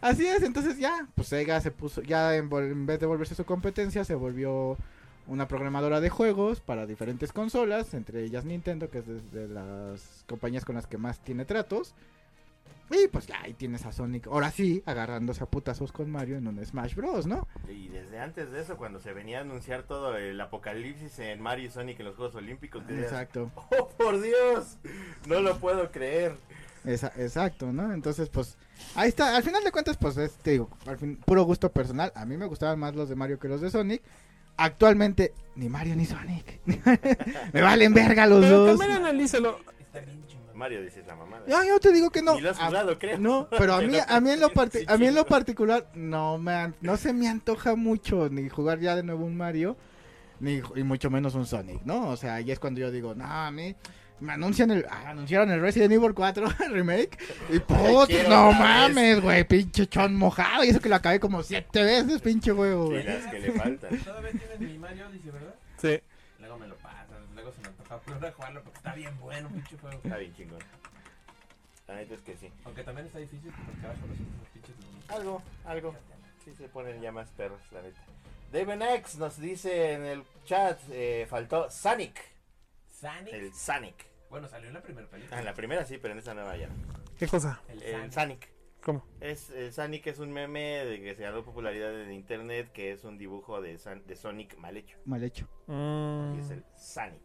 Así es, entonces ya, pues Sega se puso, ya en, en vez de volverse su competencia, se volvió una programadora de juegos para diferentes consolas, entre ellas Nintendo, que es de, de las compañías con las que más tiene tratos. Y pues ya ahí tienes a Sonic, ahora sí, agarrándose a putazos con Mario en un Smash Bros, ¿no? Y desde antes de eso, cuando se venía a anunciar todo el apocalipsis en Mario y Sonic en los Juegos Olímpicos, te decías, Exacto, ¡Oh, por Dios! No lo puedo creer. esa- exacto, ¿no? Entonces, pues ahí está, al final de cuentas, pues es, te digo, al fin, puro gusto personal. A mí me gustaban más los de Mario que los de Sonic. Actualmente, ni Mario ni Sonic. me valen verga los Pero dos. también analízalo. Mario dices la mamada. No, yo te digo que no. Ni lo has A- jugado, creo. no, pero a mí, a mí en lo parti- a mí en lo particular no me no se me antoja mucho ni jugar ya de nuevo un Mario ni y mucho menos un Sonic, ¿no? O sea, ahí es cuando yo digo, "No, a mí me anuncian el ah, anunciaron el Resident Evil 4 remake y puta, quiero no otra vez". mames, güey, pinche chon mojado y eso que lo acabé como siete veces, pinche Y güey. las que le faltan. Todavía tienes mi Mario Odyssey, ¿verdad? Sí. Luego me lo pasas, luego se me antoja a jugarlo porque está bien bueno, pinche juego. Está bien chingón. La neta es que sí. Aunque también está difícil porque carajo los últimos pinches. Algo, algo. Sí se ponen ya más perros, la neta. David X nos dice en el chat, eh, faltó Sonic. Sonic. El Sonic. Bueno, salió en la primera película. Ah, en la primera sí, pero en esta nueva ya. no. ¿Qué cosa? El El Sonic. Sonic. ¿Cómo? Es, el Sonic es un meme de que se ganó popularidad en internet, que es un dibujo de, San- de Sonic mal hecho. Mal hecho. Mm, Y es el Sonic.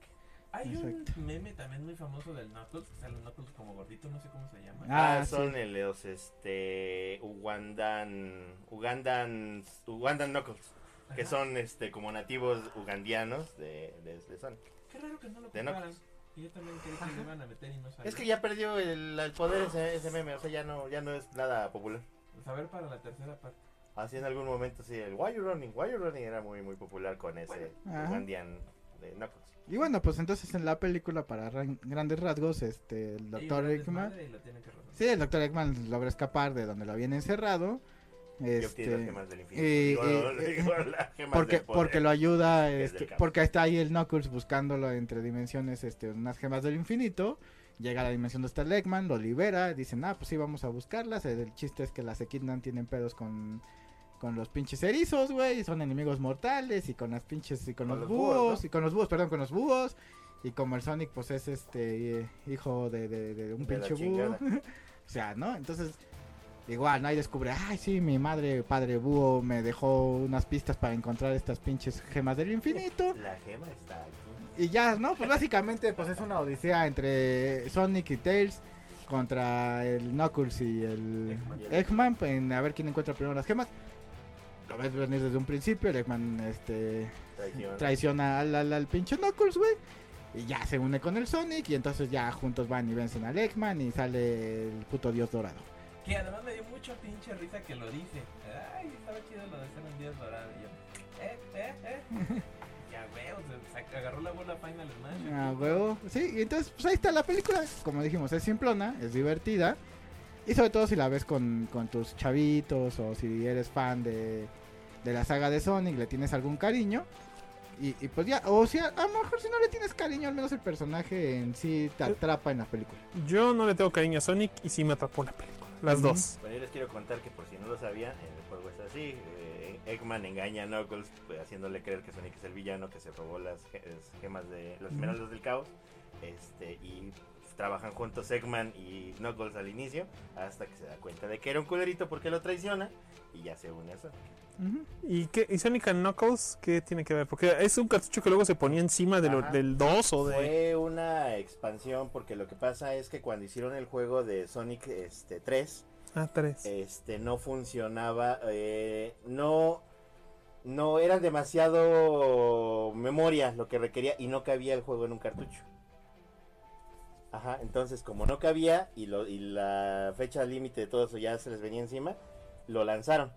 Hay Exacto. un meme también muy famoso del Knuckles, que sale Knuckles como gordito, no sé cómo se llama. Ah, Ah, son sí. el- los este Ugandan Ugandan Ugandan Knuckles, que son este como nativos ugandianos de, de, de Sonic. Qué raro que no lo. Y yo también creí que lo iban a meter y no salió. Es que ya perdió el, el poder ese, ese meme, o sea, ya no, ya no es nada popular. Saber para la tercera parte. Así en algún momento, sí, el Why You Running, Why You Running era muy, muy popular con ese Ajá. Guardian de Knuckles. Y bueno, pues entonces en la película, para ran- grandes rasgos, este, el doctor Eggman... Sí, el doctor Eggman logra escapar de donde lo habían encerrado. Este, y- y- porque, porque lo ayuda, este, porque está ahí el Knuckles buscándolo entre dimensiones, este, unas gemas del infinito. Llega a la dimensión de Star Eggman, lo libera, dicen, ah, pues sí, vamos a buscarlas. El chiste es que las Equidnan tienen pedos con, con los pinches erizos, güey, y son enemigos mortales, y con las pinches, y con, Con los, los búhos, búhos, ¿no? y con los búhos, perdón, con los búhos. Y como el Sonic, pues es este, eh, hijo de, de- de un De pinche búho. o sea, ¿no? Entonces, igual, ¿no? Ahí descubre, ay, sí, mi madre, padre búho, me dejó unas pistas para encontrar estas pinches gemas del infinito. La gema está aquí. Y ya, ¿no? Pues básicamente, pues es una odisea entre Sonic y Tails contra el Knuckles y el Eggman. Eggman en a ver quién encuentra primero las gemas. Lo ves venir desde un principio, el Eggman este, traiciona al, al, al pinche Knuckles, güey. Y ya se une con el Sonic y entonces ya juntos van y vencen al Eggman y sale el puto dios dorado. Que además me dio mucha pinche risa que lo dice. Ay, estaba chido lo de ser un dios dorado. Y yo, eh, eh, eh. ya, güey, o sea, se agarró la bola Final Smash. Ah, huevo. Sí, y entonces pues ahí está la película. Como dijimos, es simplona, es divertida. Y sobre todo si la ves con, con tus chavitos o si eres fan de, de la saga de Sonic, le tienes algún cariño. Y, y pues ya, o sea, a lo mejor si no le tienes cariño, al menos el personaje en sí te atrapa en la película. Yo no le tengo cariño a Sonic y sí me atrapó la película. Las dos. Bueno, yo les quiero contar que por si no lo sabían, el juego es así. eh, Eggman engaña a Knuckles pues, haciéndole creer que Sonic es el villano que se robó las ge- las gemas de los esmeraldas del caos. Este, y trabajan juntos Eggman y Knuckles al inicio hasta que se da cuenta de que era un culerito porque lo traiciona y ya se une a Sonic. ¿Y, qué, ¿Y Sonic and Knuckles qué tiene que ver? Porque es un cartucho que luego se ponía encima de lo- del 2 o de... Fue una expansión porque lo que pasa es que cuando hicieron el juego de Sonic este, 3, Ah, 3. este no funcionaba eh, no no era demasiado memoria lo que requería y no cabía el juego en un cartucho ajá entonces como no cabía y lo y la fecha límite de todo eso ya se les venía encima lo lanzaron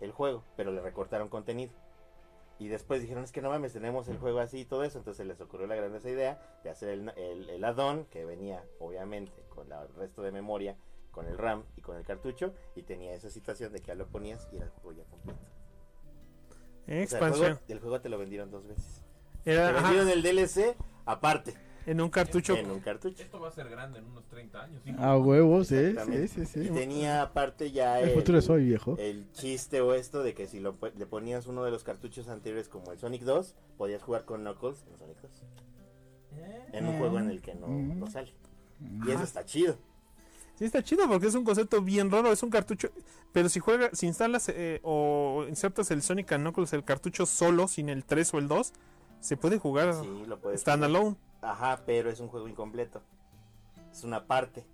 el juego pero le recortaron contenido y después dijeron es que no mames tenemos el juego así y todo eso entonces les ocurrió la grandiosa idea de hacer el, el, el add-on que venía obviamente con el resto de memoria con el RAM y con el cartucho y tenía esa situación de que ya lo ponías y era el juego ya completo. O sea, el, Expansión. juego, el juego te lo vendieron dos veces. Te ajá, vendieron el DLC aparte en un cartucho. en un cartucho. Esto va a ser grande en unos 30 años. ¿sí? A huevo, sí, sí, sí, sí. Y tenía aparte ya El el, futuro es hoy, viejo. el chiste o esto de que si lo, le ponías uno de los cartuchos anteriores como el Sonic 2, podías jugar con Knuckles en Sonic 2. ¿Eh? En un Mm. juego en el que no, Mm. no sale. Y eso está chido. Sí, está chido porque es un concepto bien raro. Es un cartucho. Pero si juegas, si instalas eh, o insertas el Sonic and Knuckles, el cartucho solo, sin el 3 o el 2, se puede jugar Sí, lo puedes standalone. Ajá, pero es un juego incompleto. Es una parte.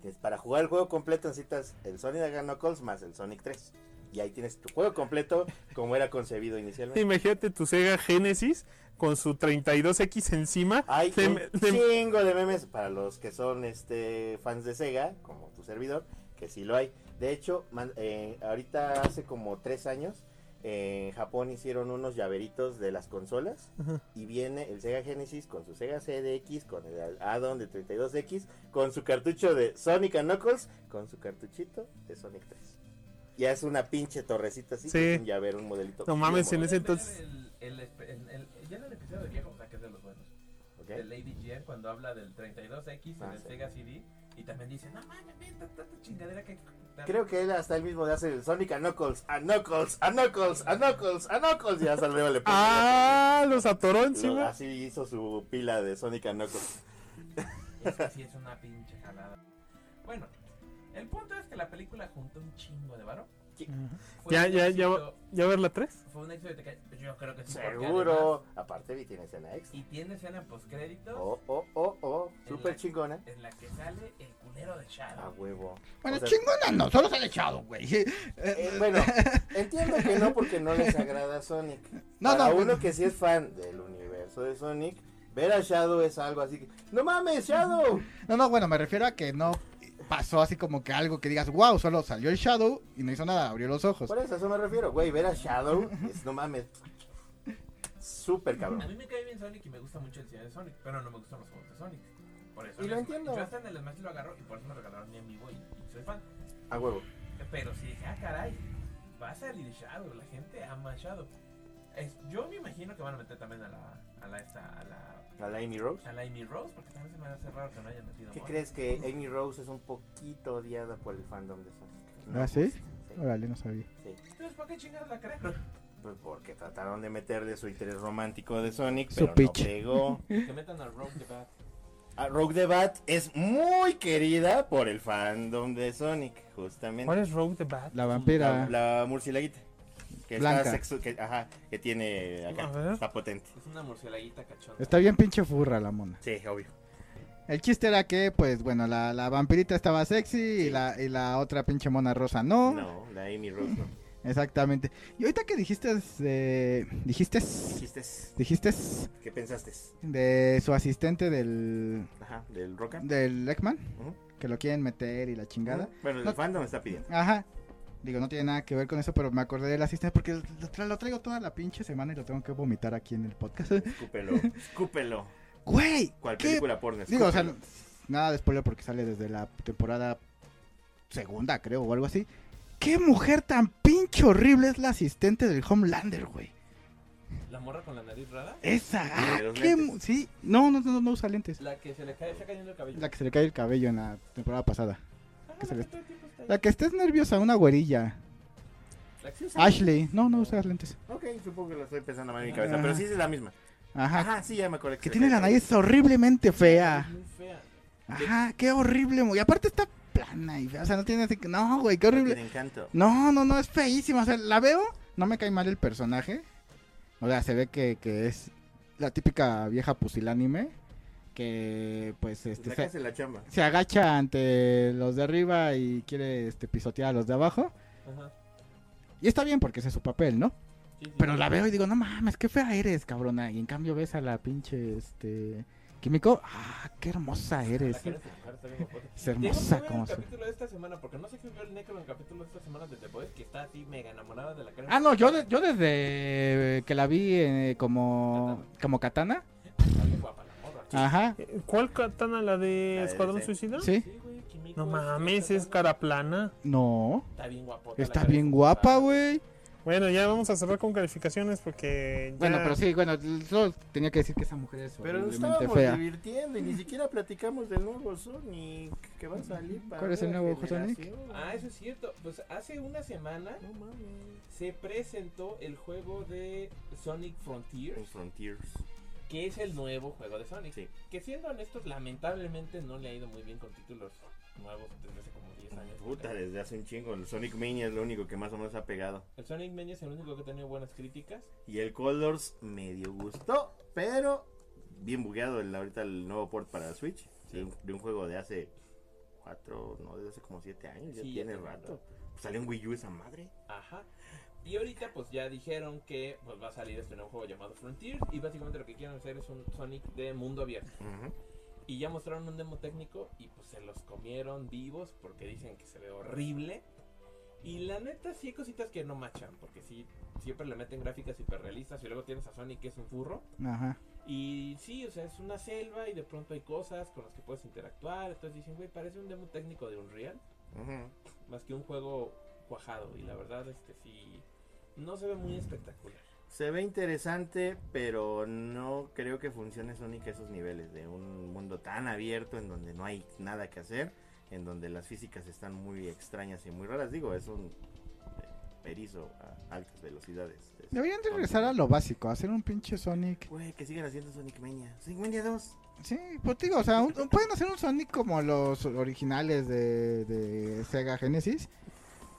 Que es para jugar el juego completo necesitas el Sonic Knuckles más el Sonic 3. Y ahí tienes tu juego completo como era concebido inicialmente. Imagínate tu Sega Genesis con su 32X encima. Hay de- un de- chingo de memes para los que son este fans de Sega, como tu servidor, que sí lo hay. De hecho, man- eh, ahorita hace como tres años, en Japón hicieron unos llaveritos de las consolas Ajá. y viene el Sega Genesis con su Sega CDX, con el add-on de 32X, con su cartucho de Sonic and Knuckles, con su cartuchito de Sonic 3. Ya es una pinche torrecita así, Sí. un llavero, un modelito. No mames, en ese entonces- El, el, el- el- ya en el episodio de viejo, o sea, que es de los buenos. ¿ok? De Lady G cuando habla del 32X en Ah, el sí. Sega CD. Y también dice, no mames, ven, tanta chingadera que hay que quitar". Creo que él hasta él mismo de hace el Sonic a Knuckles, a Knuckles, a Knuckles, a Knuckles, a Knuckles. Y hasta luego le puso. Ah, los atoró Lo- encima. así hizo su pila de Sonic a Knuckles. Es que sí es una pinche jalada. Bueno, el punto es que la película juntó un chingo de varo. Ya, ya, ya, éxito- ¿ya ver la 3? Fue un éxito de que yo creo que sí. Seguro. Aparte, vi tiene escena extra. Y tiene escena postcréditos Oh, oh, oh, oh. Súper chingona. en la que sale el culero de A Shadow. huevo. Bueno, O sea, chingona no, solo se ha echado, güey. eh, bueno, entiendo que no porque no les agrada Sonic. No, Para no, uno bueno. que sí es fan del universo de Sonic, Ver a Shadow es algo así que. ¡No mames, Shadow! No, no, bueno, me refiero a que no pasó así como que algo que digas, wow, solo salió el Shadow y no hizo nada, abrió los ojos. Por eso, a eso me refiero, güey. Ver a Shadow es, no mames. Súper A cabrón. mí me cae bien Sonic y me gusta mucho el cine de Sonic, pero no me gustan los juegos de Sonic. Por eso Y lo les- entiendo. Yo hasta en el Smash lo agarro y por eso me regalaron mi amigo y, y soy fan. A huevo. Pero sí dije, ah, caray, va a salir Shadow, la gente ama Shadow. Es- yo me imagino que van a meter también a la, a la, esta, a la, A la Amy Rose. a la Amy Rose, porque también se me hace raro que no hayan metido ¿Qué Mono. crees que Amy Rose es un poquito odiada por el fandom de Sonic? ¿Ah, sí? Sí. Órale, no sabía. sí. Entonces, ¿para qué chingados la creen? Pues porque trataron de meterle su interés romántico de Sonic, Su pero no pegó. que metan al Rogue the Bat. A Rogue the Bat es muy querida por el fandom de Sonic, justamente. ¿Cuál es Rogue the Bat? La vampira. La, la murcielaguita. Que Blanca. está sexu- que, ajá, que tiene acá. Está potente. Es una murcielaguita cachonda. Está bien pinche furra la mona. Sí, obvio. El chiste era que, pues, bueno, la, la vampirita estaba sexy y, la, y la otra pinche mona rosa no. No, la Amy Rose no. Exactamente. Y ahorita que dijiste, eh, dijiste, Chistes. dijiste ¿Qué pensaste? de su asistente del, Ajá, del Roca. del Ekman, Ujú. que lo quieren meter y la chingada. Bueno, el No- fandom está pidiendo. Ajá. Digo, no tiene nada que ver con eso, pero me acordé del asistente porque lo, tra- lo traigo toda la pinche semana y lo tengo que vomitar aquí en el podcast. Escúpelo. Escúpelo. Güey, ¿Cuál ¿qué? película porno? Digo, o sea, nada de spoiler porque sale desde la temporada segunda, creo, o algo así. ¿Qué mujer tan pinche horrible es la asistente del Homelander, güey? La morra con la nariz rara. Esa, ah, qué sí, no, no, no, no usa lentes. La que se le cae, está cayendo el cabello. La que se le cae el cabello en la temporada pasada. Ah, que se la le- que. La que estés nerviosa, una güerilla. La que sí usa- Ashley, no, no usa lentes. Ok, supongo que lo estoy pensando mal en mi cabeza, pero sí es la misma. Ajá. Ajá, sí, ya me acordé. Que se tiene la nariz horriblemente fea. Muy fea. Ajá, qué horrible. Y aparte está plana y fea. O sea, no tiene así que. No, güey, qué horrible. encanto. No, no, no, es feísima. O sea, la veo, no me cae mal el personaje. O sea, se ve que, que es la típica vieja pusilánime. Que, pues, este, se, que la chamba. se agacha ante los de arriba y quiere este, pisotear a los de abajo. Ajá. Y está bien porque ese es su papel, ¿no? Sí, sí. Pero la veo y digo, no mames, qué fea eres, cabrona. Y en cambio ves a la pinche, este... Químico, ah, qué hermosa eres. guapota. Es que hermosa ver como el capítulo de esta semana, porque no sé qué vio el Necro en el capítulo de esta semana de The Boys, que está así mega enamorada de la cara. Ah, no, yo, de- yo desde que la vi eh, como, como katana. Está bien guapa. Ajá. ¿Cuál katana? ¿La de La de Escuadrón. Suicida? Sí. Sí, güey, Kimiko No es- mames, es cara plana. No. Está bien Está guapa, güey. Bueno, ya vamos a cerrar con calificaciones porque. ya- Bueno, pero sí, bueno, solo tenía que decir que esa mujer es Pero nos estábamos fea. divirtiendo y ni siquiera platicamos del nuevo Sonic que va a salir para ¿Cuál es el nuevo Sonic? Ah, eso es cierto. Pues hace una semana No mames. se presentó el juego de Sonic Frontiers, Frontiers. Que es el nuevo juego de Sonic. Sí. Que siendo honestos, lamentablemente no le ha ido muy bien con títulos nuevos desde hace como 10 años. Puta, desde hace un chingo. El Sonic Mania es lo único que más o menos ha pegado. El Sonic Mania es el único que ha tenido buenas críticas. Y el Colors medio gustó, pero bien bugueado el, ahorita el nuevo port para Switch. De, un, de un juego de hace cuatro, no, de hace como siete años. Ya Sí, ya tiene tiene rato. Pues salió en Wii U esa madre. Ajá. Y ahorita pues ya dijeron que pues va a salir este nuevo juego llamado Frontier y básicamente lo que quieren hacer es un Sonic de mundo abierto. Y ya mostraron un demo técnico y pues se los comieron vivos porque dicen que se ve horrible. Y la neta sí hay cositas que no machan porque sí siempre le meten gráficas hiperrealistas y luego tienes a Sonic que es un furro. Ajá. Y sí, o sea, es una selva y de pronto hay cosas con las que puedes interactuar. Entonces dicen, güey, parece un demo técnico de Unreal Ujú. más que un juego cuajado. Y la verdad, este sí, no se ve muy espectacular. Se ve interesante, pero no creo que funcione Sonic a esos niveles de un mundo tan abierto en donde no hay nada que hacer, en donde las físicas están muy extrañas y muy raras. Digo, es un eh, erizo a altas velocidades. Es- Deberían de regresar a lo básico, hacer un pinche Sonic. Güey, que sigan haciendo Sonic Mania. Sonic Mania 2. Sí, pues digo, o sea, un- un- pueden hacer un Sonic como los originales de, de Sega Genesis.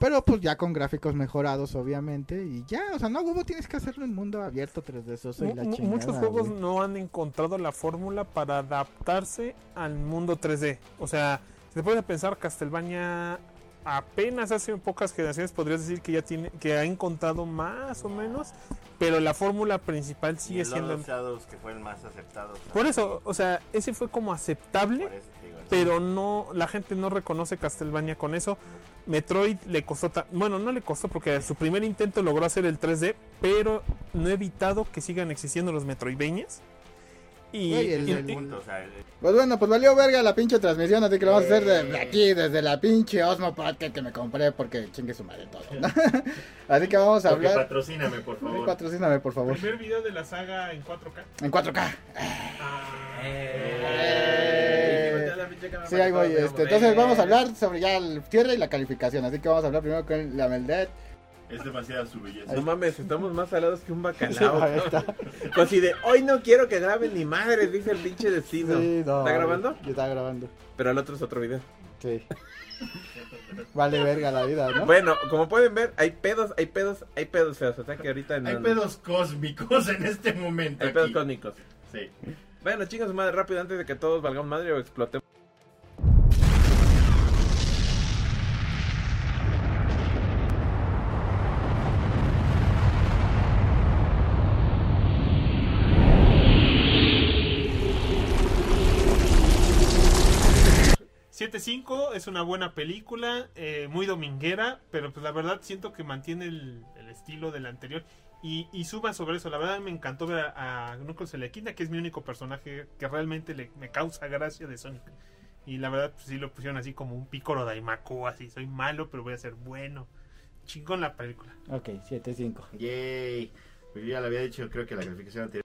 Pero pues ya con gráficos mejorados, obviamente. Y ya, o sea, no, huevo, tienes que hacerlo en mundo abierto 3D soso y la chingada. muchos juegos güey. no han encontrado la fórmula para adaptarse al mundo 3D. O sea, si te puedes pensar, Castlevania apenas hace pocas generaciones podrías decir que ya tiene que ha encontrado más o menos, pero la fórmula principal Y sigue el Lord siendo Shadows, que fue el más aceptado. por eso, o sea, ese fue como aceptable, Pero no la gente no reconoce Castlevania con eso. Metroid le costó, bueno, no le costó porque su primer intento logró hacer el 3D, pero no ha evitado que sigan existiendo los Metroidvanias. Y, el- y- el y- punto, o sea, el- Pues bueno, pues valió verga la pinche transmisión, así que lo vamos a hacer de aquí, desde la pinche Osmo Podcast que me compré porque chingue su madre todo. ¿no? así que vamos a Porque hablar. patrocíname, por Sí, favor. Patrocíname, por favor. primer video de la saga en 4K. En 4K. Eh, Sí, ahí voy. Este, entonces vamos a hablar sobre ya el cierre y la calificación. Así que vamos a hablar primero con la Meldet. Es demasiada su belleza. No mames, estamos más salados que un bacalao. Pues si de hoy no quiero que graben ni madres, dice el pinche destino. Sí, no, ¿Está grabando? Yo estaba grabando. Pero el otro es otro video. Sí. Vale verga la vida, ¿no? Bueno, como pueden ver, hay pedos, hay pedos, hay pedos feos. O sea que ahorita Hay pedos cósmicos en este momento. hay pedos cósmicos. Sí. Bueno, chicos, madre, rápido antes de que todos valgamos madre o explotemos. 7.5 es una buena película, eh, muy dominguera, pero pues la verdad siento que mantiene el, el estilo del anterior y, y suba sobre eso. La verdad me encantó ver a, a Knuckles Elequina, que es mi único personaje que realmente le, me causa gracia de Sonic. Y la verdad, pues sí lo pusieron así como un pícoro Daimaku, así soy malo, pero voy a ser bueno. Chingón la película. Ok, 7-5. Yay. Pues yo ya lo había dicho, creo que la calificación anterior.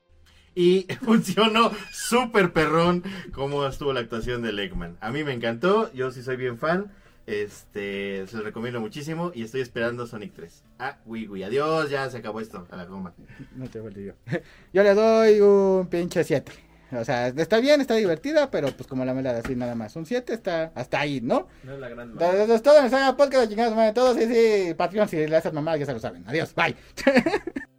Y funcionó súper perrón como estuvo la actuación de Eggman. A mí me encantó, yo sí soy bien fan. Este, se lo recomiendo muchísimo y estoy esperando Sonic 3. Ah, uy, uy, adiós, ya se acabó esto, a la goma. No te vuelvo yo. Yo le doy un pinche 7. O sea, está bien, está divertida, pero pues como la mela de así nada más. Un 7 está hasta ahí, ¿no? No es la gran es todo en el Saga Podcast, chingados, madre, todos. Sí, sí, Patreon, si le haces mamá, ya se lo saben. Adiós, bye.